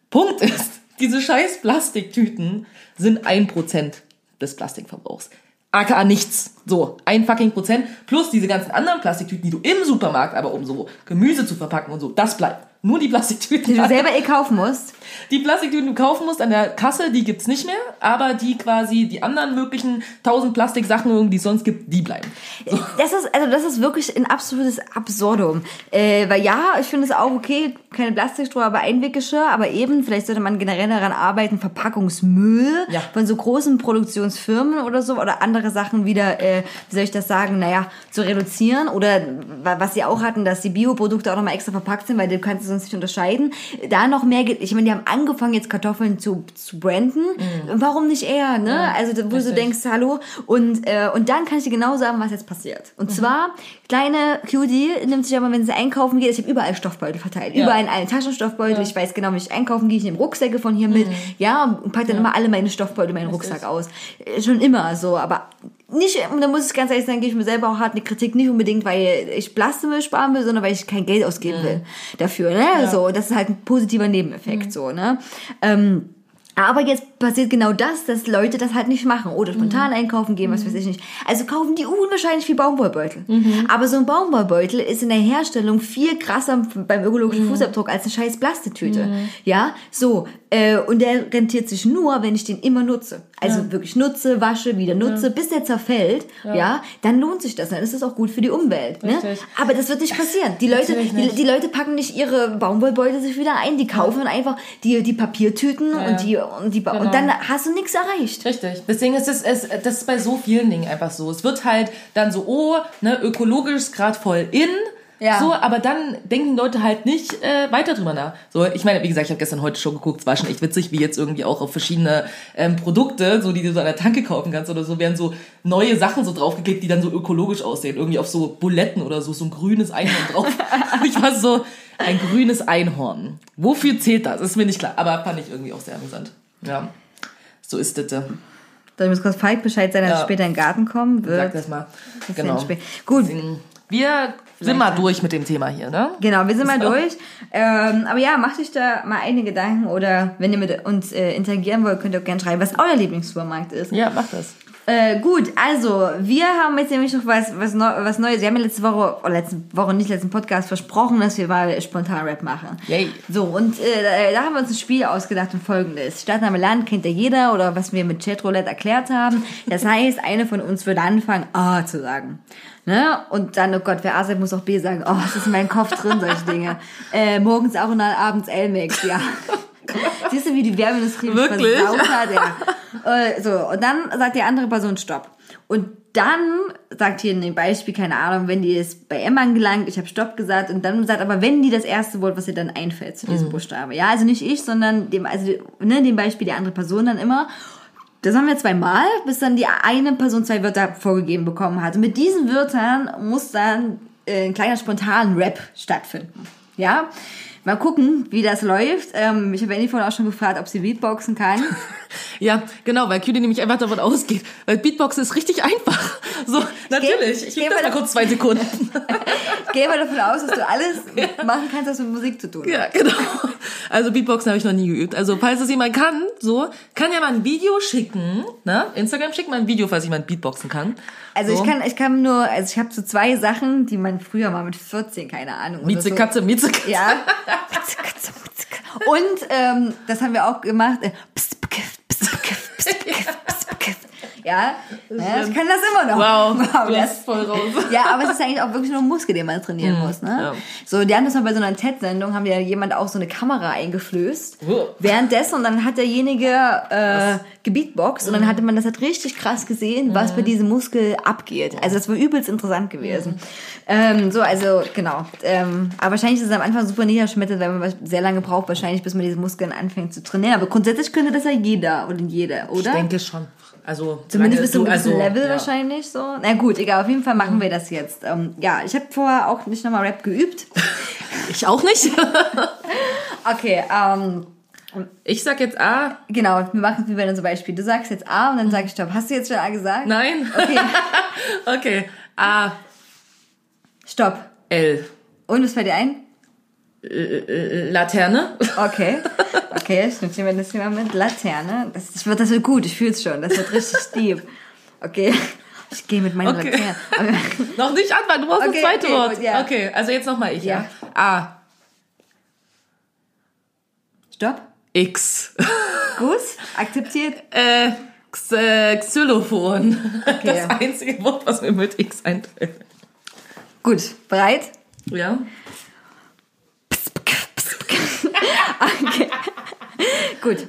Punkt ist, diese scheiß Plastiktüten sind ein Prozent des Plastikverbrauchs. aka nichts. So, ein fucking Prozent. Plus diese ganzen anderen Plastiktüten, die du im Supermarkt, aber um so Gemüse zu verpacken und so, das bleibt. Nur die Plastiktüten. Die du selber eh kaufen musst. Die Plastiktüten, die du kaufen musst an der Kasse, die gibt's nicht mehr, aber die quasi, die anderen möglichen tausend Plastiksachen, die es sonst gibt, die bleiben. Das ist, also das ist wirklich ein absolutes Absurdum. Äh, weil ja, ich finde es auch okay, keine Plastikstroh, aber Einweggeschirr, aber eben, vielleicht sollte man generell daran arbeiten, Verpackungsmüll Ja. von so großen Produktionsfirmen oder so oder andere Sachen wieder, äh, wie soll ich das sagen, naja, zu reduzieren oder wa- was sie auch hatten, dass die Bioprodukte auch nochmal extra verpackt sind, weil du kannst es sonst nicht unterscheiden. Da noch mehr, ich meine, die haben angefangen jetzt Kartoffeln zu, zu branden. Warum nicht eher, ne? also wo du Mhm. richtig. denkst, hallo. Und, äh, und dann kann ich dir genau sagen, was jetzt passiert. Und Mhm. zwar, kleine Cutie nimmt sich aber, wenn sie einkaufen geht, ich habe überall Stoffbeutel verteilt. Ja. Überall in allen Taschenstoffbeutel. Ich weiß genau, wenn ich einkaufen gehe, ich nehme Rucksäcke von hier mit. Ja, und pack dann immer alle meine Stoffbeutel in meinen Rucksack aus. Äh, Schon immer so, aber nicht, und da muss ich ganz ehrlich sagen, gebe ich mir selber auch hart eine Kritik, nicht unbedingt, weil ich Plastikmüll sparen will, sondern weil ich kein Geld ausgeben will dafür, ne? So, das ist halt ein positiver Nebeneffekt, so, ne? Ähm, aber jetzt passiert genau das, dass Leute das halt nicht machen oder spontan einkaufen gehen, was weiß ich nicht. Also kaufen die unwahrscheinlich viel Baumwollbeutel. Aber so ein Baumwollbeutel ist in der Herstellung viel krasser beim ökologischen Fußabdruck als eine scheiß Plastiktüte. Ja, so. Äh, und der rentiert sich nur, wenn ich den immer nutze. Also wirklich nutze, wasche, wieder nutze, bis der zerfällt. Ja. dann lohnt sich das. Dann ist das auch gut für die Umwelt. Ne? Richtig. Aber das wird nicht passieren. Die Leute, die, die Leute packen nicht ihre Baumwollbeutel sich wieder ein. Die kaufen einfach die, die Papiertüten und die, und die, ba- Genau. und dann hast du nichts erreicht. Richtig. Deswegen ist es, es, das ist bei so vielen Dingen einfach so. Es wird halt dann so, oh, ne, ökologisch ist gerade voll in. Ja. So, aber dann denken Leute halt nicht äh, weiter drüber nach. So, ich meine, wie gesagt, ich habe gestern heute schon geguckt, es war schon echt witzig, wie jetzt irgendwie auch auf verschiedene ähm, Produkte, so die du so an der Tanke kaufen kannst oder so, werden so neue Sachen so draufgeklickt, die dann so ökologisch aussehen. Irgendwie auf so Buletten oder so, so ein grünes Einhorn drauf. Und ich war so, ein grünes Einhorn. Wofür zählt das? Ist mir nicht klar. Aber fand ich irgendwie auch sehr amüsant. Ja. So ist das. äh. Soll ich muss kurz Falk Bescheid sein, dass Ja. später in den Garten kommen Sag wird? das mal. Bisschen Genau. Gut, Wir sind mal durch mit dem Thema hier, ne? Genau, wir sind mal So. durch. Ähm, aber ja, macht euch da mal einige Gedanken oder wenn ihr mit uns äh, interagieren wollt, könnt ihr auch gerne schreiben, was euer Lieblingssupermarkt ist. Ja, mach das. Äh, gut, also wir haben jetzt nämlich noch was, was, Neu was Neues. Wir haben ja letzte Woche, oder letzte Woche nicht letzten Podcast versprochen, dass wir mal spontan Rap machen. Yay. So, und äh, da haben wir uns ein Spiel ausgedacht und folgendes. Stadtname Land kennt ja jeder oder was wir mit Chatroulette erklärt haben. Das heißt, eine von uns würde anfangen, A zu sagen. Ne? Und dann, oh Gott, wer A sagt, muss auch B sagen. Oh, es ist in meinem Kopf drin, solche Dinge. Äh, morgens auch und dann abends Elmex, ja. Siehst du, wie die Werbeindustrie mich Wirklich? hat? Ja. Äh, so, und dann sagt die andere Person Stopp. Und dann sagt hier in dem Beispiel, keine Ahnung, wenn die ist bei Emma gelangt, ich habe Stopp gesagt und dann sagt aber, wenn die das erste Wort, was ihr dann einfällt zu Mhm. diesem Buchstabe. Ja, also nicht ich, sondern dem, also ne, dem Beispiel die andere Person dann immer. Das haben wir zweimal, bis dann die eine Person zwei Wörter vorgegeben bekommen hat. Und mit diesen Wörtern muss dann äh, ein kleiner spontan Rap stattfinden. Ja? Mal gucken, wie das läuft. Ähm, ich habe Annie vorhin auch schon gefragt, ob sie Beatboxen kann. Ja, genau, weil Cutie nämlich einfach davon ausgeht. Weil Beatboxen ist richtig einfach. So, natürlich. Ich gebe mal kurz zwei Sekunden. Ich gehe mal davon aus, dass du alles machen kannst, was mit Musik zu tun hat. Ja, genau. Also Beatboxen habe ich noch nie geübt. Also falls es jemand kann, so, kann ja mal ein Video schicken. Ne? Instagram schickt mal ein Video, falls jemand Beatboxen kann. Also so. ich kann, ich kann nur, also ich habe so zwei Sachen, die man früher mal mit 14, keine Ahnung. Mieze so. Katze, Mieze Katze. Ja. Und ähm, das haben wir auch gemacht. äh, bekifft, pst, bekifft. Ja, ja, ich kann das immer noch. Wow, wow du das, voll raus. ja, aber es ist eigentlich auch wirklich nur ein Muskel, den man trainieren muss. Ne? Mhm, ja. So, die haben das mal bei so einer TED-Sendung, haben ja jemand auch so eine Kamera eingeflößt. Oh. Währenddessen und dann hat derjenige äh, gebeatboxt und Mhm. dann hatte man das halt richtig krass gesehen, was bei diesem Muskel abgeht. Also das war übelst interessant gewesen. Mhm. Ähm, so, also genau. Ähm, aber wahrscheinlich ist es am Anfang super niederschmetternd, weil man sehr lange braucht, wahrscheinlich, bis man diese Muskeln anfängt zu trainieren. Aber grundsätzlich könnte das ja jeder oder jeder, oder? Ich denke schon. Also, Zumindest bis zu einem du- gewissen also, Level ja. wahrscheinlich so. Na gut, egal, auf jeden Fall machen wir das jetzt. Ähm, ja, ich habe vorher auch nicht nochmal Rap geübt. Ich auch nicht. Okay, ähm, Ich sag jetzt A. genau, wir machen es wie bei einem Beispiel. Du sagst jetzt A und dann sag ich Stopp. Hast du jetzt schon A gesagt? Nein. Okay, Okay. A. Stopp. L. Und was fällt dir ein? Laterne. Okay. Okay, ich notiere mir das hier mal mit. Laterne. Das, das, wird, das wird gut, ich fühle es schon. Das wird richtig deep. Okay. Ich gehe mit meiner Okay. Laterne. Aber, Noch nicht anfangen, du brauchst Okay, das zweite okay, Wort. gut, ja. Okay, also jetzt nochmal ich. Ja. Ja. A. Stopp. X. Gut. Akzeptiert. Äh, X, äh, Xylophon. Okay. Das einzige Wort, was mir mit X einfällt. Gut. Bereit? Ja. Okay. Gut.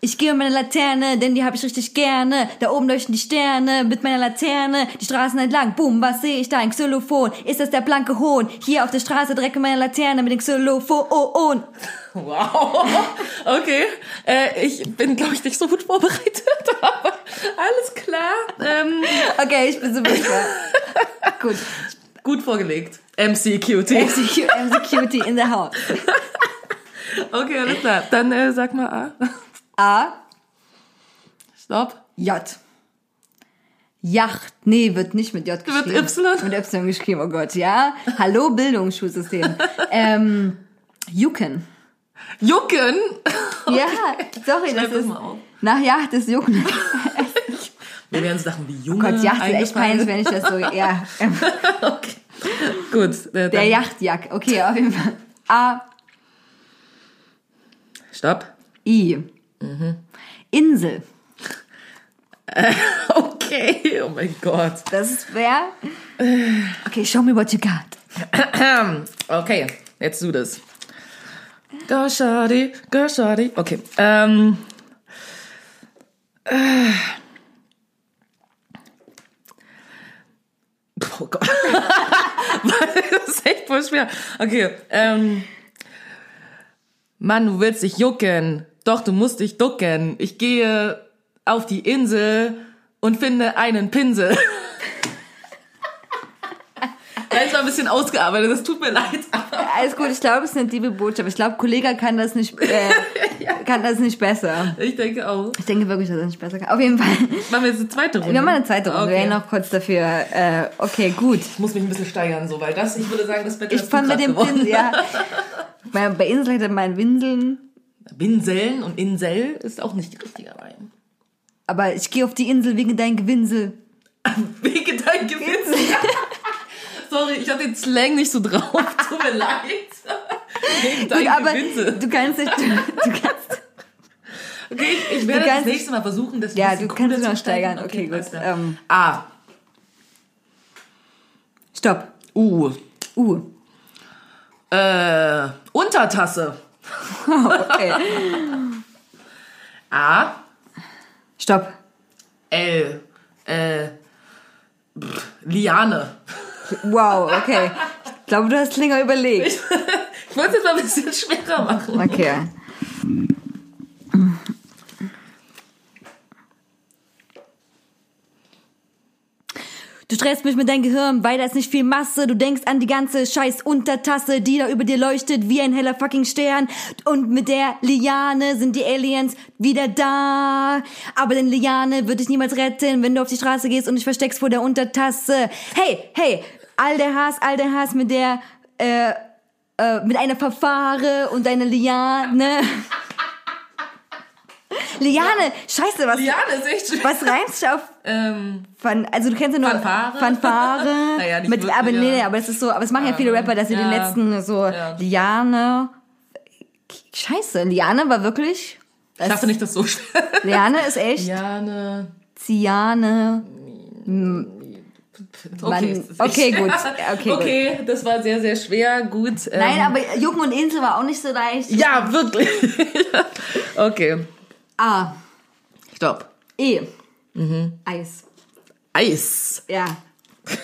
Ich gehe mit meiner Laterne, denn die habe ich richtig gerne. Da oben leuchten die Sterne mit meiner Laterne. Die Straßen entlang, boom, was sehe ich da? Ein Xylophon. Ist das der blanke Hohn? Hier auf der Straße drecke meine Laterne mit dem Xylophon. Wow. Okay. Äh, ich bin, glaube ich, nicht so gut vorbereitet, aber alles klar. Ähm, Okay, ich bin so sicher. Gut. Gut vorgelegt. MCQT. MCQ, MCQT in the house. Okay, alles klar. Dann äh, sag mal A. A, Stopp. J. Yacht. Nee, wird nicht mit J Wird geschrieben. Y? Mit Y geschrieben, oh Gott, ja. Hallo, Bildungsschulsystem. ähm, Jucken. Jucken. Ja, sorry, Schreib das das ist. Nach Yacht ist Jucken. Mir werden so Sachen wie Junge Oh Gott, Yacht ist echt peinlich, wenn ich das so. Ja. Okay. Gut. Äh, Der Yachtjack. Okay, auf jeden Fall. A, Stopp. I. Insel. Okay. Oh mein Gott. Das ist wer? Okay, show me what you got. Okay, jetzt du das. Go Shawty, go Shawty. Okay, ähm. Äh. Oh Gott. das ist echt voll schwer. Okay, ähm. Mann, du willst dich jucken. Doch, du musst dich ducken. Ich gehe auf die Insel und finde einen Pinsel. Mal ein bisschen ausgearbeitet, das tut mir leid. Alles gut, ich glaube, es ist eine liebe Botschaft. Ich glaube, Kollege kann das nicht, äh, kann das nicht besser. Ich denke auch. Ich denke wirklich, dass er nicht besser kann. Auf jeden Fall. Machen wir jetzt eine zweite Runde? Wir haben eine zweite Runde. Wir Okay. werden noch kurz dafür. Äh, okay, gut. Ich muss mich ein bisschen steigern, so, weil das, ich würde sagen, das Bett Ich fand mit dem. Pinsel, ja. Bei, Insel hätte man Winseln. Binseln und Insel ist auch nicht richtiger Reim. Aber ich gehe auf die Insel wegen dein Gewinsel. Wegen dein Gewitz. Sorry, ich hatte den Slang nicht so drauf. Tut mir leid. Gut, aber Gewinse. du kannst nicht. Du, du kannst. Okay, ich, ich werde kannst- das nächste Mal versuchen, das Ja, du kannst es noch steigern. gestalten. Okay, gut. Ähm, A. stopp. U. Uh. Äh, Untertasse. okay. A, Stopp. L, äh, Liane. Wow, okay. Ich glaube, du hast länger überlegt. Ich wollte es jetzt mal ein bisschen schwerer machen. Okay. Du stresst mich mit deinem Gehirn, weil da ist nicht viel Masse. Du denkst an die ganze scheiß Untertasse, die da über dir leuchtet wie ein heller fucking Stern. Und mit der Liane sind die Aliens wieder da. Aber den Liane wird dich niemals retten, wenn du auf die Straße gehst und dich versteckst vor der Untertasse. Hey, hey, all der Hass, all der Hass mit der, äh, äh, mit einer Verfahre und deiner Liane. Liane, scheiße, was, Liane ist echt schwer. was reimst du auf Ähm, Fan, also du kennst ja nur Fanfare? Fanfare. Naja, mit, wirklich, aber nee, ja. nee, aber es ist so, aber es machen ja viele Rapper, dass sie den ja. letzten so Ja. Liane. Scheiße, Liane war wirklich. ich dachte nicht, dass so schwer Liane ist echt. Liane. Ziane. Okay, Man- okay, gut. schwer. Okay, gut. okay das war sehr, sehr schwer. Gut. Ähm, Nein, aber Jucken und Insel war auch nicht so leicht. Ja, wirklich. okay. A. Stopp. E. Mhm. Eis. Eis. Ja.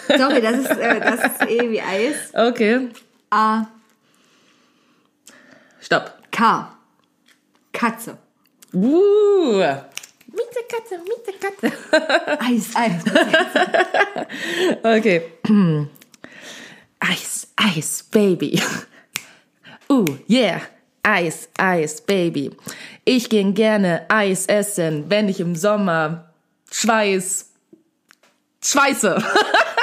Sorry, das ist, äh, das ist E wie Eis. Okay. A. Stopp. K. Katze. Uh. Miete Katze, Miete Katze. Eis, Eis. Okay. Eis, Eis, Baby. Uh, yeah. Eis, Eis, Baby. Ich ging gerne Eis essen, wenn ich im Sommer Schweiß, Schweiße.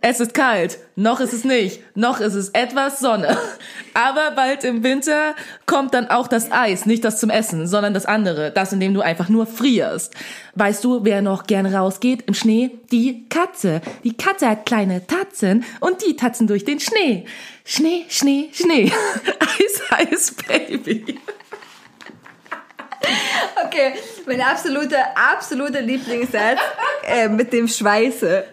Es ist kalt, noch ist es nicht, noch ist es etwas Sonne. Aber bald im Winter kommt dann auch das Eis, nicht das zum Essen, sondern das andere, das in dem du einfach nur frierst. Weißt du, wer noch gern rausgeht im Schnee? Die Katze. Die Katze hat kleine Tatzen und die tatzen durch den Schnee. Schnee, Schnee, Schnee. Eis, Eis, Baby. Okay, mein absoluter, absoluter Lieblingssatz äh, mit dem Schweiße.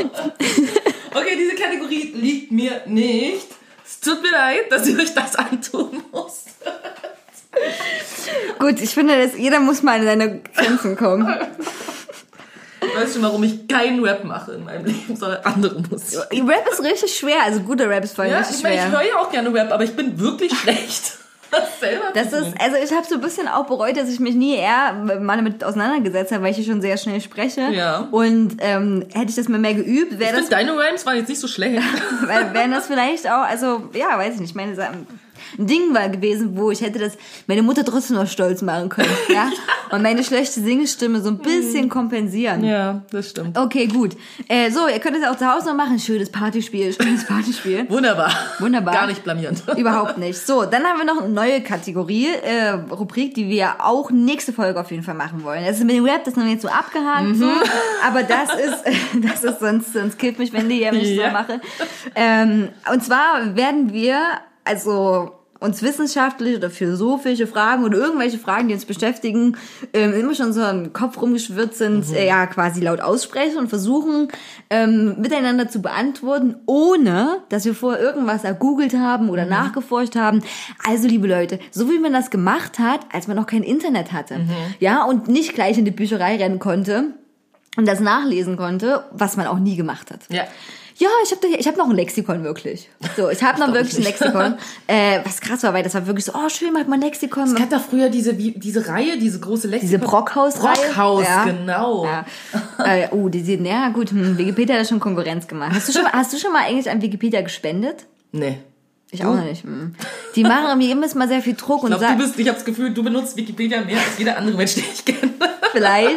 Okay, diese Kategorie liegt mir nicht. Es tut mir leid, dass ich euch das antun muss. Gut, ich finde, dass jeder muss mal an seine Grenzen kommen. Ich weiß schon, warum ich keinen Rap mache in meinem Leben, sondern andere Musik. Rap ist richtig schwer, also guter Rap ist vor allem Ja, richtig ich meine, ich schwer. höre ja auch gerne Rap, aber ich bin wirklich schlecht. Das selber Das zu ist, also ich habe so ein bisschen auch bereut, dass ich mich nie eher mal damit auseinandergesetzt habe, weil ich hier schon sehr schnell spreche. Ja. Und ähm, hätte ich das mal mehr geübt, Ich wäre das, finde, deine Rhymes waren jetzt nicht so schlecht. weil- wären das vielleicht auch, also ja, weiß ich nicht, meine Sachen. Ein Ding war gewesen, wo ich hätte das meine Mutter trotzdem noch stolz machen können, ja, und meine schlechte Singestimme so ein bisschen kompensieren. Ja, das stimmt. Okay, gut. Äh, so, ihr könnt es auch zu Hause noch machen. Schönes Partyspiel, schönes Partyspiel. Wunderbar. Wunderbar. Gar nicht blamierend. Überhaupt nicht. So, dann haben wir noch eine neue Kategorie, äh, Rubrik, die wir auch nächste Folge auf jeden Fall machen wollen. Das ist mit dem Rap, das haben wir jetzt so abgehakt, so. Aber das ist, das ist sonst, sonst killt mich, wenn die ja mich Ja. so mache. Ähm, und zwar werden wir, also, uns wissenschaftlich oder philosophische Fragen oder irgendwelche Fragen, die uns beschäftigen, ähm, immer schon so im Kopf rumgeschwirrt sind, äh, ja, quasi laut aussprechen und versuchen, ähm, miteinander zu beantworten, ohne, dass wir vorher irgendwas ergoogelt haben oder nachgeforscht haben. Also, liebe Leute, so wie man das gemacht hat, als man noch kein Internet hatte, ja, und nicht gleich in die Bücherei rennen konnte und das nachlesen konnte, was man auch nie gemacht hat. Ja. Ja, ich habe ich hab noch ein Lexikon wirklich. So, ich habe noch glaub wirklich ein Lexikon. äh, was krass war, weil das war wirklich so, oh schön, mag man Lexikon. Es gab da früher diese, wie, diese Reihe, diese große Lexikon. Diese Brockhaus-Reihe. Brockhaus, Ja. genau. Ja. äh, oh, die sehen, ja gut, hm, Wikipedia hat schon Konkurrenz gemacht. Hast du schon, mal- hast du schon mal eigentlich an Wikipedia gespendet? Nee. Ich auch noch nicht. hm. Die machen mir immer mal sehr viel Druck und Ich glaube, sagen, du bist, ich habe das Gefühl, du benutzt Wikipedia mehr als jeder andere Mensch, den ich kenne. Vielleicht.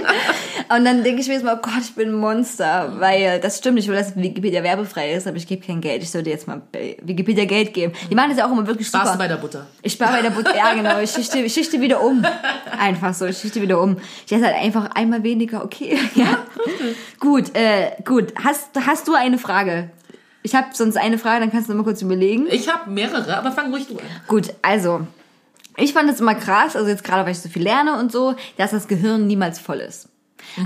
Und dann denke ich mir jetzt mal, oh Gott, ich bin ein Monster. Weil das stimmt, ich will, dass Wikipedia werbefrei ist, aber ich gebe kein Geld. Ich sollte jetzt mal Wikipedia Geld geben. Die machen das ja auch immer wirklich Sparst super. bei der Butter. Ich spare bei der Butter. Ja, genau. Ich schichte, ich schichte wieder um. Einfach so. Ich schichte wieder um. Ich esse halt einfach einmal weniger. Okay. Ja. Gut, äh, gut. Hast, hast du eine Frage? Ich habe sonst eine Frage, dann kannst du noch mal kurz überlegen. Ich habe mehrere, aber fang ruhig du an. Gut, also. Ich fand es immer krass, also jetzt gerade, weil ich so viel lerne und so, dass das Gehirn niemals voll ist.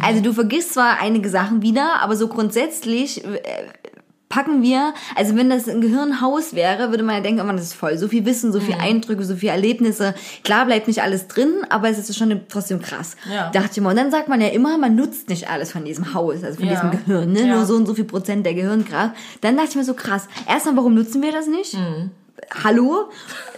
Also du vergisst zwar einige Sachen wieder, aber so grundsätzlich äh, packen wir, also wenn das ein Gehirnhaus wäre, würde man ja denken, oh man, das ist voll, so viel Wissen, so viel Eindrücke, so viel Erlebnisse. Klar bleibt nicht alles drin, aber es ist schon trotzdem krass. Ja. Dachte ich mal. Und dann sagt man ja immer, man nutzt nicht alles von diesem Haus, also von Ja. diesem Gehirn, ne? Ja. nur so und so viel Prozent der Gehirnkraft. Dann dachte ich mir so krass, erstmal, warum nutzen wir das nicht? Mhm. Hallo?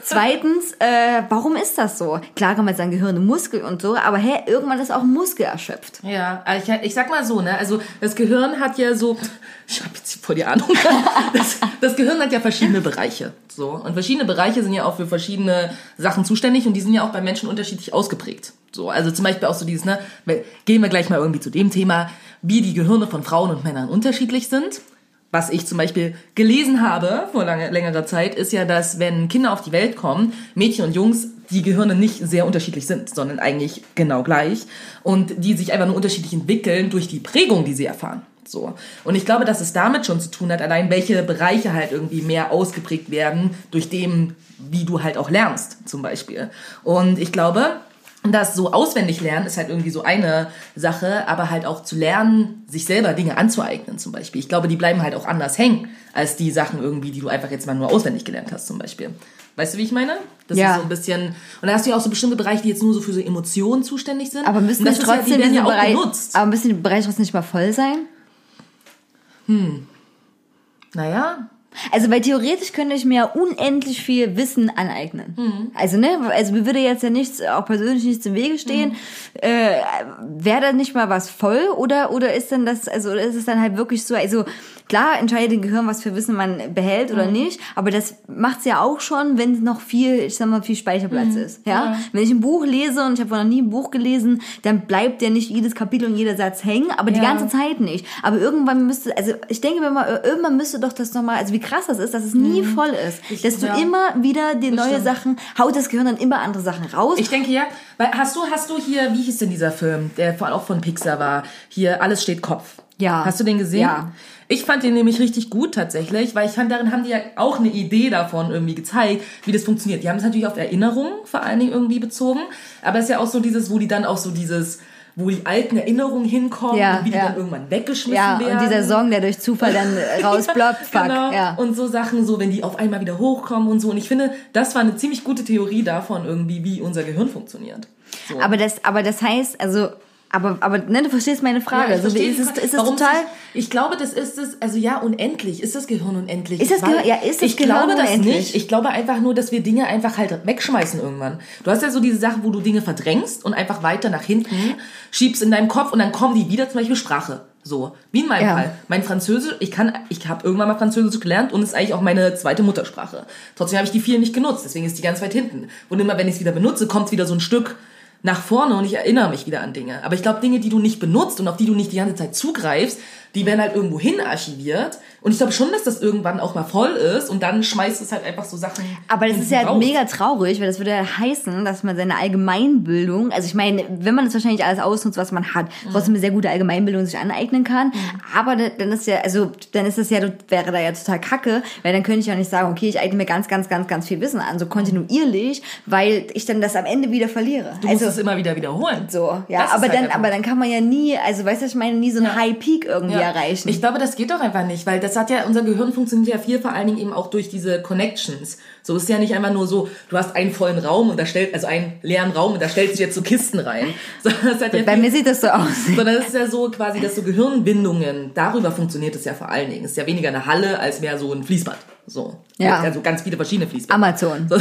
Zweitens, äh, warum ist das so? Klar kann man sagen, Gehirn und Muskel und so, aber hä, irgendwann ist auch Muskel erschöpft. Ja, ich, ich sag mal so, ne, also das Gehirn hat ja so, ich habe jetzt voll die Ahnung, das, das Gehirn hat ja verschiedene Bereiche, so und verschiedene Bereiche sind ja auch für verschiedene Sachen zuständig und die sind ja auch bei Menschen unterschiedlich ausgeprägt. So, also zum Beispiel auch so dieses, ne, gehen wir gleich mal irgendwie zu dem Thema, wie die Gehirne von Frauen und Männern unterschiedlich sind. Was ich zum Beispiel gelesen habe vor lange, längerer Zeit, ist ja, dass wenn Kinder auf die Welt kommen, Mädchen und Jungs, die Gehirne nicht sehr unterschiedlich sind, sondern eigentlich genau gleich und die sich einfach nur unterschiedlich entwickeln durch die Prägung, die sie erfahren. So. Und ich glaube, dass es damit schon zu tun hat, allein welche Bereiche halt irgendwie mehr ausgeprägt werden durch dem, wie du halt auch lernst, zum Beispiel. Und ich glaube, das so auswendig lernen ist halt irgendwie so eine Sache, aber halt auch zu lernen, sich selber Dinge anzueignen zum Beispiel. Ich glaube, die bleiben halt auch anders hängen als die Sachen irgendwie, die du einfach jetzt mal nur auswendig gelernt hast zum Beispiel. Weißt du, wie ich meine? Das Ja. ist so ein bisschen. Und da hast du ja auch so bestimmte Bereiche, die jetzt nur so für so Emotionen zuständig sind. Aber müssen das ist ja, trotzdem die werden ja auch Bereich, benutzt. aber müssen die Bereiche trotzdem nicht mal voll sein? Naja, Also, weil theoretisch könnte ich mir unendlich viel Wissen aneignen. Also, ne, also mir würde jetzt ja nichts, auch persönlich nichts im Wege stehen. Äh, Wäre da nicht mal was voll oder, oder ist denn das, also, ist es dann halt wirklich so, also, klar entscheidet den Gehirn, was für Wissen man behält oder nicht, aber das macht's ja auch schon, wenn noch viel, ich sag mal, viel Speicherplatz ist, ja? Wenn ich ein Buch lese und ich habe noch nie ein Buch gelesen, dann bleibt ja nicht jedes Kapitel und jeder Satz hängen, aber die Ja. ganze Zeit nicht. Aber irgendwann müsste, also ich denke mir mal, irgendwann müsste doch das nochmal, also wie krass das ist, dass es nie voll ist. Ich- dass du ja. immer wieder die neue stimmt. Sachen, haut das Gehirn dann immer andere Sachen raus. Ich denke ja, weil hast du, hast du hier, wie hieß denn dieser Film, der vor allem auch von Pixar war, hier Alles steht Kopf. Ja. Hast du den gesehen? Ja. Ich fand den nämlich richtig gut tatsächlich, weil ich fand, darin haben die ja auch eine Idee davon irgendwie gezeigt, wie das funktioniert. Die haben es natürlich auf Erinnerungen vor allen Dingen irgendwie bezogen, aber es ist ja auch so dieses, wo die dann auch so dieses, wo die alten Erinnerungen hinkommen Ja, und wie die ja. dann irgendwann weggeschmissen ja, werden. und dieser Song, der durch Zufall dann rausploppt, fuck, Genau. ja. Und so Sachen, so wenn die auf einmal wieder hochkommen und so. Und ich finde, das war eine ziemlich gute Theorie davon irgendwie, wie unser Gehirn funktioniert. So. Aber das, aber das heißt, also, aber, aber, ne, du verstehst meine Frage. Ja, ich so, wie ist es, ist es total, sich- Ich glaube, das ist es, also ja, unendlich. Ist das Gehirn unendlich? Ist das Gehirn- ja, ist das Ich Gehirn glaube das unendlich? nicht. Ich glaube einfach nur, dass wir Dinge einfach halt wegschmeißen irgendwann. Du hast ja so diese Sache, wo du Dinge verdrängst und einfach weiter nach hinten schiebst in deinem Kopf und dann kommen die wieder, zum Beispiel Sprache. So, wie in meinem Ja. Fall. Mein Französisch, ich kann, ich habe irgendwann mal Französisch gelernt und ist eigentlich auch meine zweite Muttersprache. Trotzdem habe ich die viel nicht genutzt, deswegen ist die ganz weit hinten. Und immer wenn ich es wieder benutze, kommt wieder so ein Stück nach vorne und ich erinnere mich wieder an Dinge. Aber ich glaube, Dinge, die du nicht benutzt und auf die du nicht die ganze Zeit zugreifst, die werden halt irgendwo hin archiviert. Und ich glaube schon, dass das irgendwann auch mal voll ist und dann schmeißt es halt einfach so Sachen. Aber das ist ja raus. mega traurig, weil das würde ja heißen, dass man seine Allgemeinbildung, also ich meine, wenn man das wahrscheinlich alles ausnutzt, was man hat, Mhm. trotzdem eine sehr gute Allgemeinbildung sich aneignen kann. Aber da- dann ist ja, also dann ist das ja, wäre da ja total kacke, weil dann könnte ich ja nicht sagen, okay, ich eigne mir ganz, ganz, ganz, ganz viel Wissen an, so kontinuierlich, weil ich dann das am Ende wieder verliere. Du musst es immer wieder wiederholen. so, ja, Das aber halt dann, aber dann kann man ja nie, also weißt du, ich meine, nie so einen Ja. High Peak irgendwie Ja. Erreichen. Ich glaube, das geht doch einfach nicht, weil das hat ja, unser Gehirn funktioniert ja viel vor allen Dingen eben auch durch diese Connections. So ist ja nicht einfach nur so, du hast einen vollen Raum und da stellt, also einen leeren Raum und da stellst du jetzt so Kisten rein. Sondern das hat ja Bei viel- mir sieht das so aus. sondern es ist ja so quasi, dass so Gehirnbindungen, darüber funktioniert es ja vor allen Dingen. Es ist ja weniger eine Halle als mehr so ein Fließband. So. Ja. Also ganz viele verschiedene Fließbänder. Amazon. So,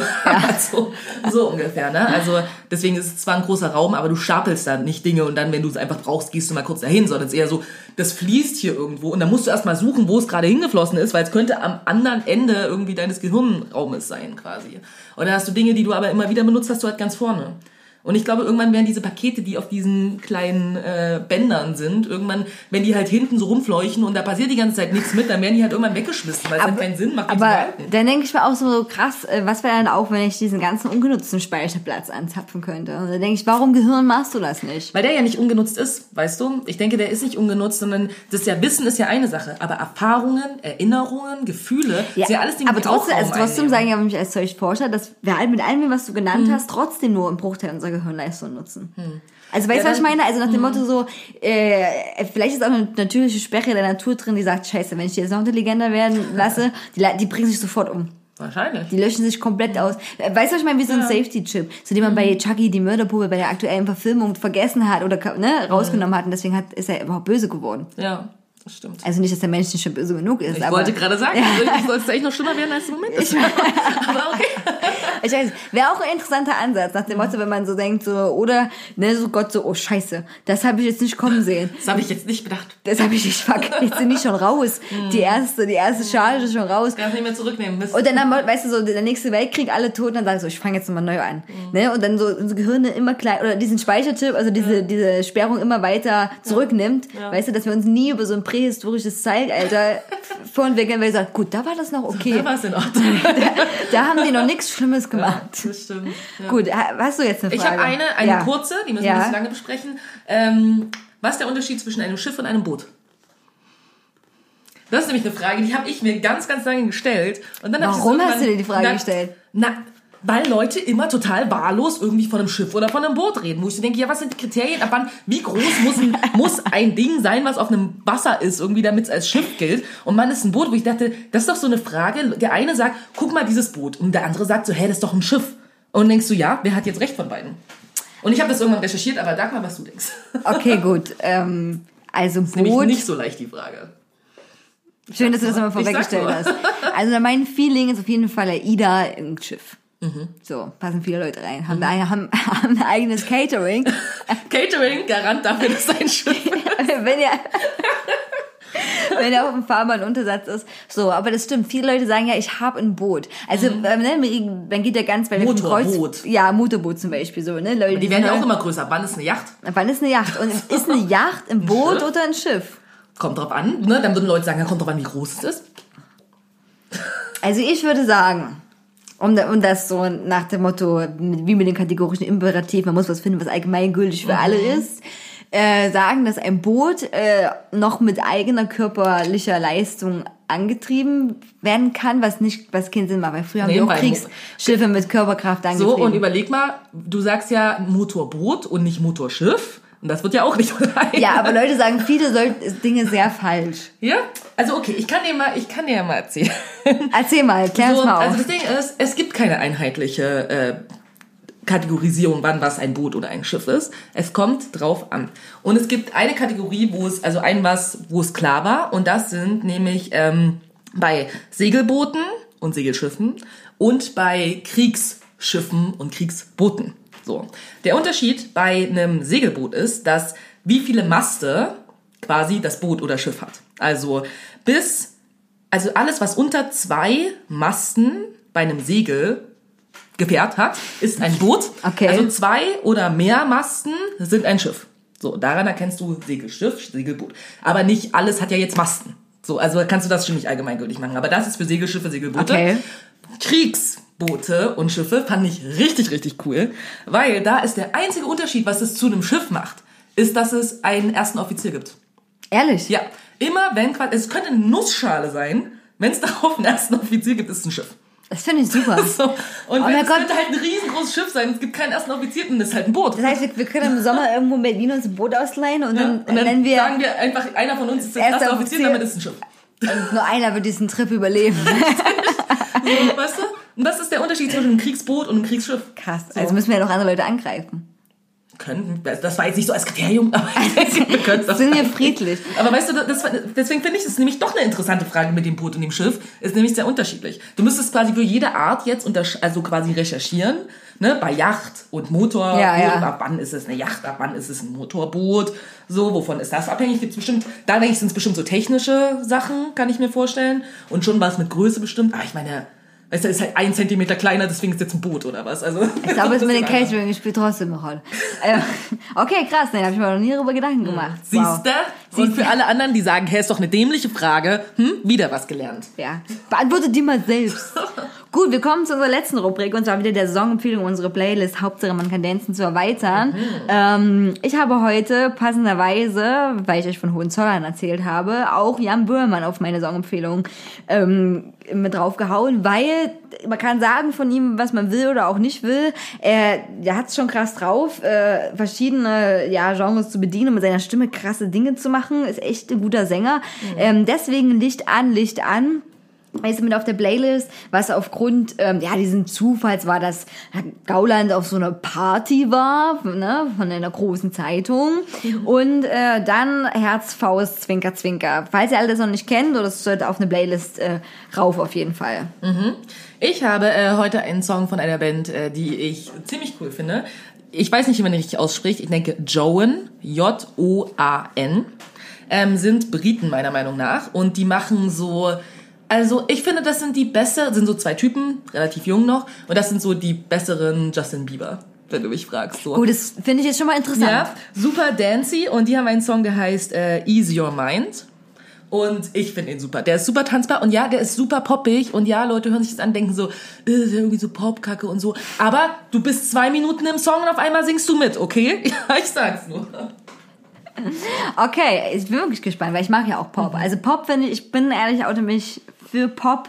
so, so ungefähr, ne? Also deswegen ist es zwar ein großer Raum, aber du stapelst da nicht Dinge und dann, wenn du es einfach brauchst, gehst du mal kurz dahin, sondern es ist eher so, das fließt hier irgendwo und dann musst du erst mal suchen, wo es gerade hingeflossen ist, weil es könnte am anderen Ende irgendwie deines Gehirnraumes sein quasi. Und dann hast du Dinge, die du aber immer wieder benutzt, hast du halt ganz vorne. Und ich glaube, irgendwann werden diese Pakete, die auf diesen kleinen äh, Bändern sind, irgendwann, wenn die halt hinten so rumfleuchen und da passiert die ganze Zeit nichts mit, dann werden die halt irgendwann weggeschmissen, weil es halt keinen Sinn macht, Aber dann denke ich mir auch so, so krass, äh, was wäre dann auch, wenn ich diesen ganzen ungenutzten Speicherplatz anzapfen könnte? Und dann denke ich, warum Gehirn machst du das nicht? Weil der ja nicht ungenutzt ist, weißt du? Ich denke, der ist nicht ungenutzt, sondern das ja Wissen ist ja eine Sache, aber Erfahrungen, Erinnerungen, Gefühle, ist ja alles Dinge, aber die auch trotzdem, Raum also trotzdem einnehmen. sagen ja mich als solch Forscher, dass wir halt mit allem, was du genannt Mhm. hast, trotzdem nur einen Bruchteil unserer Gehirnleistung nutzen. Mhm. Also weißt du, Ja, was ich meine? Also nach dem Motto so, äh, vielleicht ist auch eine natürliche Sperre der Natur drin, die sagt, scheiße, wenn ich die jetzt noch intelligenter werden lasse, die, die bringen sich sofort um. Wahrscheinlich. Die löschen sich komplett aus. Weißt du, was ich meine? Wie so ein Safety-Chip, so den man bei Chucky, die Mörderpuppe, bei der aktuellen Verfilmung vergessen hat oder ne, rausgenommen hat und deswegen hat, ist er überhaupt böse geworden. Ja, das stimmt. Also nicht, dass der Mensch nicht schon böse genug ist, Ich aber... wollte gerade sagen, ja. soll es eigentlich noch schlimmer werden, als im Moment ist. Aber okay. Ich weiß, wäre auch ein interessanter Ansatz, nach dem Motto, wenn man so denkt, so, oder, ne, so Gott, so, oh Scheiße, das habe ich jetzt nicht kommen sehen. Das habe ich jetzt nicht bedacht. Das habe ich nicht, fuck, jetzt sind die schon raus. Die erste, die erste Charge ist schon raus. Kann es nicht mehr zurücknehmen. Mist. Und dann, haben weißt du, so der nächste Weltkrieg, alle tot, und dann sagst du, so, ich fange jetzt nochmal neu an. Ne? Und dann so unsere Gehirne immer klein, oder diesen Speicherchip, also diese, diese Sperrung immer weiter zurücknimmt. Weißt du, dass wir uns nie über so ein prähistorisches Zeitalter vorentwickeln, weil wir sagen, gut, da war das noch okay. da war es in Ordnung. Da haben die noch nichts Schlimmes gemacht. Das stimmt. Ja. Gut, ha- hast du jetzt eine Ich Frage? habe eine, eine Ja. kurze, die müssen Ja. wir nicht so lange besprechen. Ähm, was ist der Unterschied zwischen einem Schiff und einem Boot? Das ist nämlich eine Frage, die habe ich mir ganz, ganz lange gestellt. Und dann hab ich Warum hast du dir die Frage na, gestellt? Na, weil Leute immer total wahllos irgendwie von einem Schiff oder von einem Boot reden. Wo ich so denke, ja, was sind die Kriterien? Ab wann, wie groß muss ein, muss ein Ding sein, was auf einem Wasser ist, irgendwie, damit es als Schiff gilt? Und man ist ein Boot, wo ich dachte, das ist doch so eine Frage. Der eine sagt, guck mal dieses Boot. Und der andere sagt so, hä, das ist doch ein Schiff. Und denkst du, ja, wer hat jetzt recht von beiden? Und ich habe das irgendwann recherchiert, aber sag mal, was du denkst. Okay, gut. Ähm, also Nämlich Boot. nicht so leicht die Frage. Schön, dass du das nochmal vorweggestellt hast. Also mein Feeling ist auf jeden Fall AIDA ein Schiff. Mhm. So, passen viele Leute rein. Haben, ein, haben, haben ein eigenes Catering. Catering, Garant dafür, dass ein Schiff wenn ihr wenn er auf dem Fahrbahn Untersatz ist. So, aber das stimmt. Viele Leute sagen ja, ich habe ein Boot. Also, ähm, ne, man geht ja ganz bei Mhm. Motorboot. Ja, Motorboot zum Beispiel. So, ne? Leute, Die werden ja auch immer größer. Wann ist eine Yacht? Wann ist eine Yacht? Und ist eine Yacht ein Boot oder ein Schiff? Kommt drauf an. Ne? Dann würden Leute sagen, ja, kommt drauf an, wie groß es ist. Also ich würde sagen, da- um das so nach dem Motto, wie mit dem kategorischen Imperativ, man muss was finden, was allgemeingültig für alle ist, äh, sagen, dass ein Boot äh, noch mit eigener körperlicher Leistung angetrieben werden kann, was nicht, was keinen Sinn macht, weil früher haben Nee, wir auch Kriegsschiffe mit Körperkraft angetrieben. So, und überleg mal, du sagst ja Motorboot und nicht Motorschiff. Und das wird ja auch nicht sein. ja, aber Leute sagen viele Dinge sehr falsch. Ja? Also okay, ich kann dir mal, ich kann dir ja mal erzählen. Erzähl mal, klär So, mal also auf. das Ding ist, es gibt keine einheitliche äh, Kategorisierung, wann was ein Boot oder ein Schiff ist. Es kommt drauf an. Und es gibt eine Kategorie, wo es, also ein was, wo es klar war, und das sind nämlich ähm, bei Segelbooten und Segelschiffen und bei Kriegsschiffen und Kriegsbooten. So. Der Unterschied bei einem Segelboot ist, dass wie viele Maste quasi das Boot oder Schiff hat. Also bis also alles, was unter zwei Masten bei einem Segel Gefährt hat, ist ein Boot. Okay. Also zwei oder mehr Masten sind ein Schiff. So, daran erkennst du Segelschiff, Segelboot. Aber nicht alles hat ja jetzt Masten. So, also kannst du das schon nicht allgemeingültig machen. Aber das ist für Segelschiffe, Segelboote. Okay. Kriegsboote und Schiffe fand ich richtig, richtig cool. Weil da ist der einzige Unterschied, was es zu einem Schiff macht, ist, dass es einen ersten Offizier gibt. Ehrlich? Ja, immer wenn es könnte eine Nussschale sein, wenn es darauf einen ersten Offizier gibt, ist es ein Schiff. Das finde ich super. So. Und Oh es Gott. könnte halt ein riesengroßes Schiff sein, es gibt keinen ersten Offizier, dann ist es halt ein Boot. Das heißt, wir, wir können im Sommer irgendwo in Berlin uns ein Boot ausleihen und dann, und dann nennen wir, sagen wir einfach, einer von uns ist der erste Offizier, Offizier. damit ist es ein Schiff. Und nur einer wird diesen Trip überleben. So, weißt du? Und das ist der Unterschied zwischen einem Kriegsboot und einem Kriegsschiff. Krass. So. Also müssen wir ja noch andere Leute angreifen. Können, das war jetzt nicht so als Kriterium, aber wir. Sind wir friedlich? Aber weißt du, das, deswegen finde ich das nämlich doch eine interessante Frage mit dem Boot und dem Schiff. Ist nämlich sehr unterschiedlich. Du müsstest quasi für jede Art jetzt untersch also quasi recherchieren, ne, bei Yacht und Motorboot. Ja, ja. Ab wann ist es eine Yacht, ab wann ist es ein Motorboot? So, wovon ist das abhängig? Gibt's bestimmt, da denke ich, sind es bestimmt so technische Sachen, kann ich mir vorstellen. Und schon was mit Größe bestimmt. Aber ich meine, weißt du, ist halt ein Zentimeter kleiner, deswegen ist jetzt ein Boot oder was? Also, Ich glaube, es mit dem Catering spielt trotzdem eine Rolle. Äh, okay, krass. Nee, da habe ich mir noch nie darüber Gedanken gemacht. Siehste? Und für alle anderen, die sagen, hey, ist doch eine dämliche Frage, hm, wieder was gelernt. Ja, beantwortet die mal selbst. Gut, wir kommen zu unserer letzten Rubrik und zwar wieder der Songempfehlung, unsere Playlist Hauptsache man kann dancen zu erweitern. Mhm. Ähm, ich habe heute passenderweise, weil ich euch von Hohenzollern erzählt habe, auch Jan Böhmermann auf meine Songempfehlung ähm, mit draufgehauen, weil man kann sagen von ihm, was man will oder auch nicht will. Er, er hat es schon krass drauf, äh, verschiedene ja, Genres zu bedienen und mit seiner Stimme krasse Dinge zu machen. Ist echt ein guter Sänger. Mhm. Ähm, deswegen Licht an, Licht an ist mit auf der Playlist, was aufgrund ähm, ja diesen Zufalls war, dass Gauland auf so einer Party war, ne, von einer großen Zeitung mhm. und äh, dann Herz, Faust, Zwinker, Zwinker. Falls ihr all das noch nicht kennt, oder es sollte auf eine Playlist äh, rauf auf jeden Fall. Mhm. Ich habe äh, heute einen Song von einer Band, äh, die ich ziemlich cool finde. Ich weiß nicht, wie man den richtig ausspricht. Ich denke Joan, J-O-A-N, ähm, sind Briten meiner Meinung nach und die machen so also ich finde, das sind die besseren, sind so zwei Typen, relativ jung noch, und das sind so die besseren Justin Bieber, wenn du mich fragst. So. Gut, das finde ich jetzt schon mal interessant. Ja, super dancy und die haben einen Song, der heißt äh, Ease Your Mind. Und ich finde ihn super. Der ist super tanzbar und ja, der ist super poppig. Und ja, Leute hören sich das an, denken so, äh, irgendwie so Popkacke und so. Aber du bist zwei Minuten im Song und auf einmal singst du mit, okay? Ja, ich sag's nur. Okay, ich bin wirklich gespannt, weil ich mag ja auch Pop. Mhm. Also Pop finde ich, ich bin ehrlich, oute mich für Pop.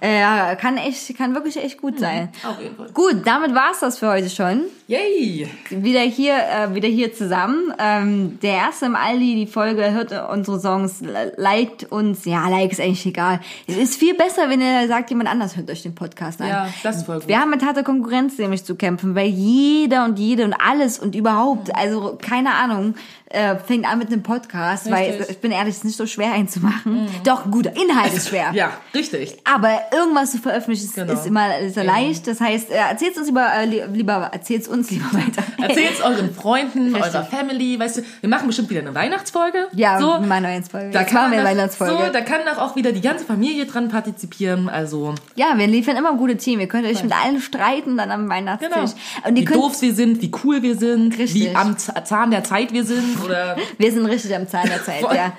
Äh, kann echt, kann wirklich echt gut mhm. sein. Auf jeden Fall. Gut, damit war's das für heute schon. Yay! Wieder hier, äh, wieder hier zusammen. Ähm, der erste im Aldi, die Folge hört unsere Songs, liked uns. Ja, like ist eigentlich egal. Es ist viel besser, wenn ihr sagt, jemand anders hört euch den Podcast an. Ja, das ist voll gut. Wir haben mit harter Konkurrenz nämlich zu kämpfen, weil jeder und jede und alles und überhaupt, also keine Ahnung, äh, fängt an mit einem Podcast, richtig. weil ich bin ehrlich, es ist nicht so schwer einzumachen. Mhm. Doch, guter Inhalt ist schwer. ja, richtig. Aber irgendwas zu veröffentlichen ist, genau. ist immer ist ja leicht. Das heißt, äh, erzählt uns lieber, äh, lieber erzählt uns lieber weiter. Erzählt euren Freunden, richtig. eurer Family, weißt du, wir machen bestimmt wieder eine Weihnachtsfolge. Ja, so. meine Weihnachtsfolge. Da Jetzt machen wir eine Weihnachtsfolge. So, da kann auch wieder die ganze Familie dran partizipieren, also. Ja, wir liefern immer ein gutes Team. Ihr könnt euch mit allen streiten dann am Weihnachtstisch. Genau. Und wie doof wir sind, wie cool wir sind, richtig. wie am Zahn der Zeit wir sind oder. wir sind richtig am Zahn der Zeit, ja.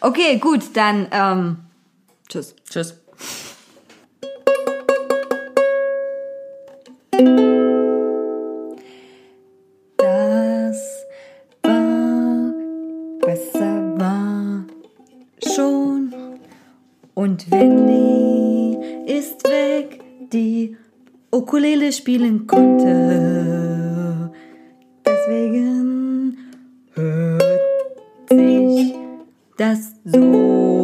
Okay, gut, dann ähm, tschüss. Tschüss. Das war besser war schon und Wendy ist weg, die Ukulele spielen konnte. Deswegen hört sich das so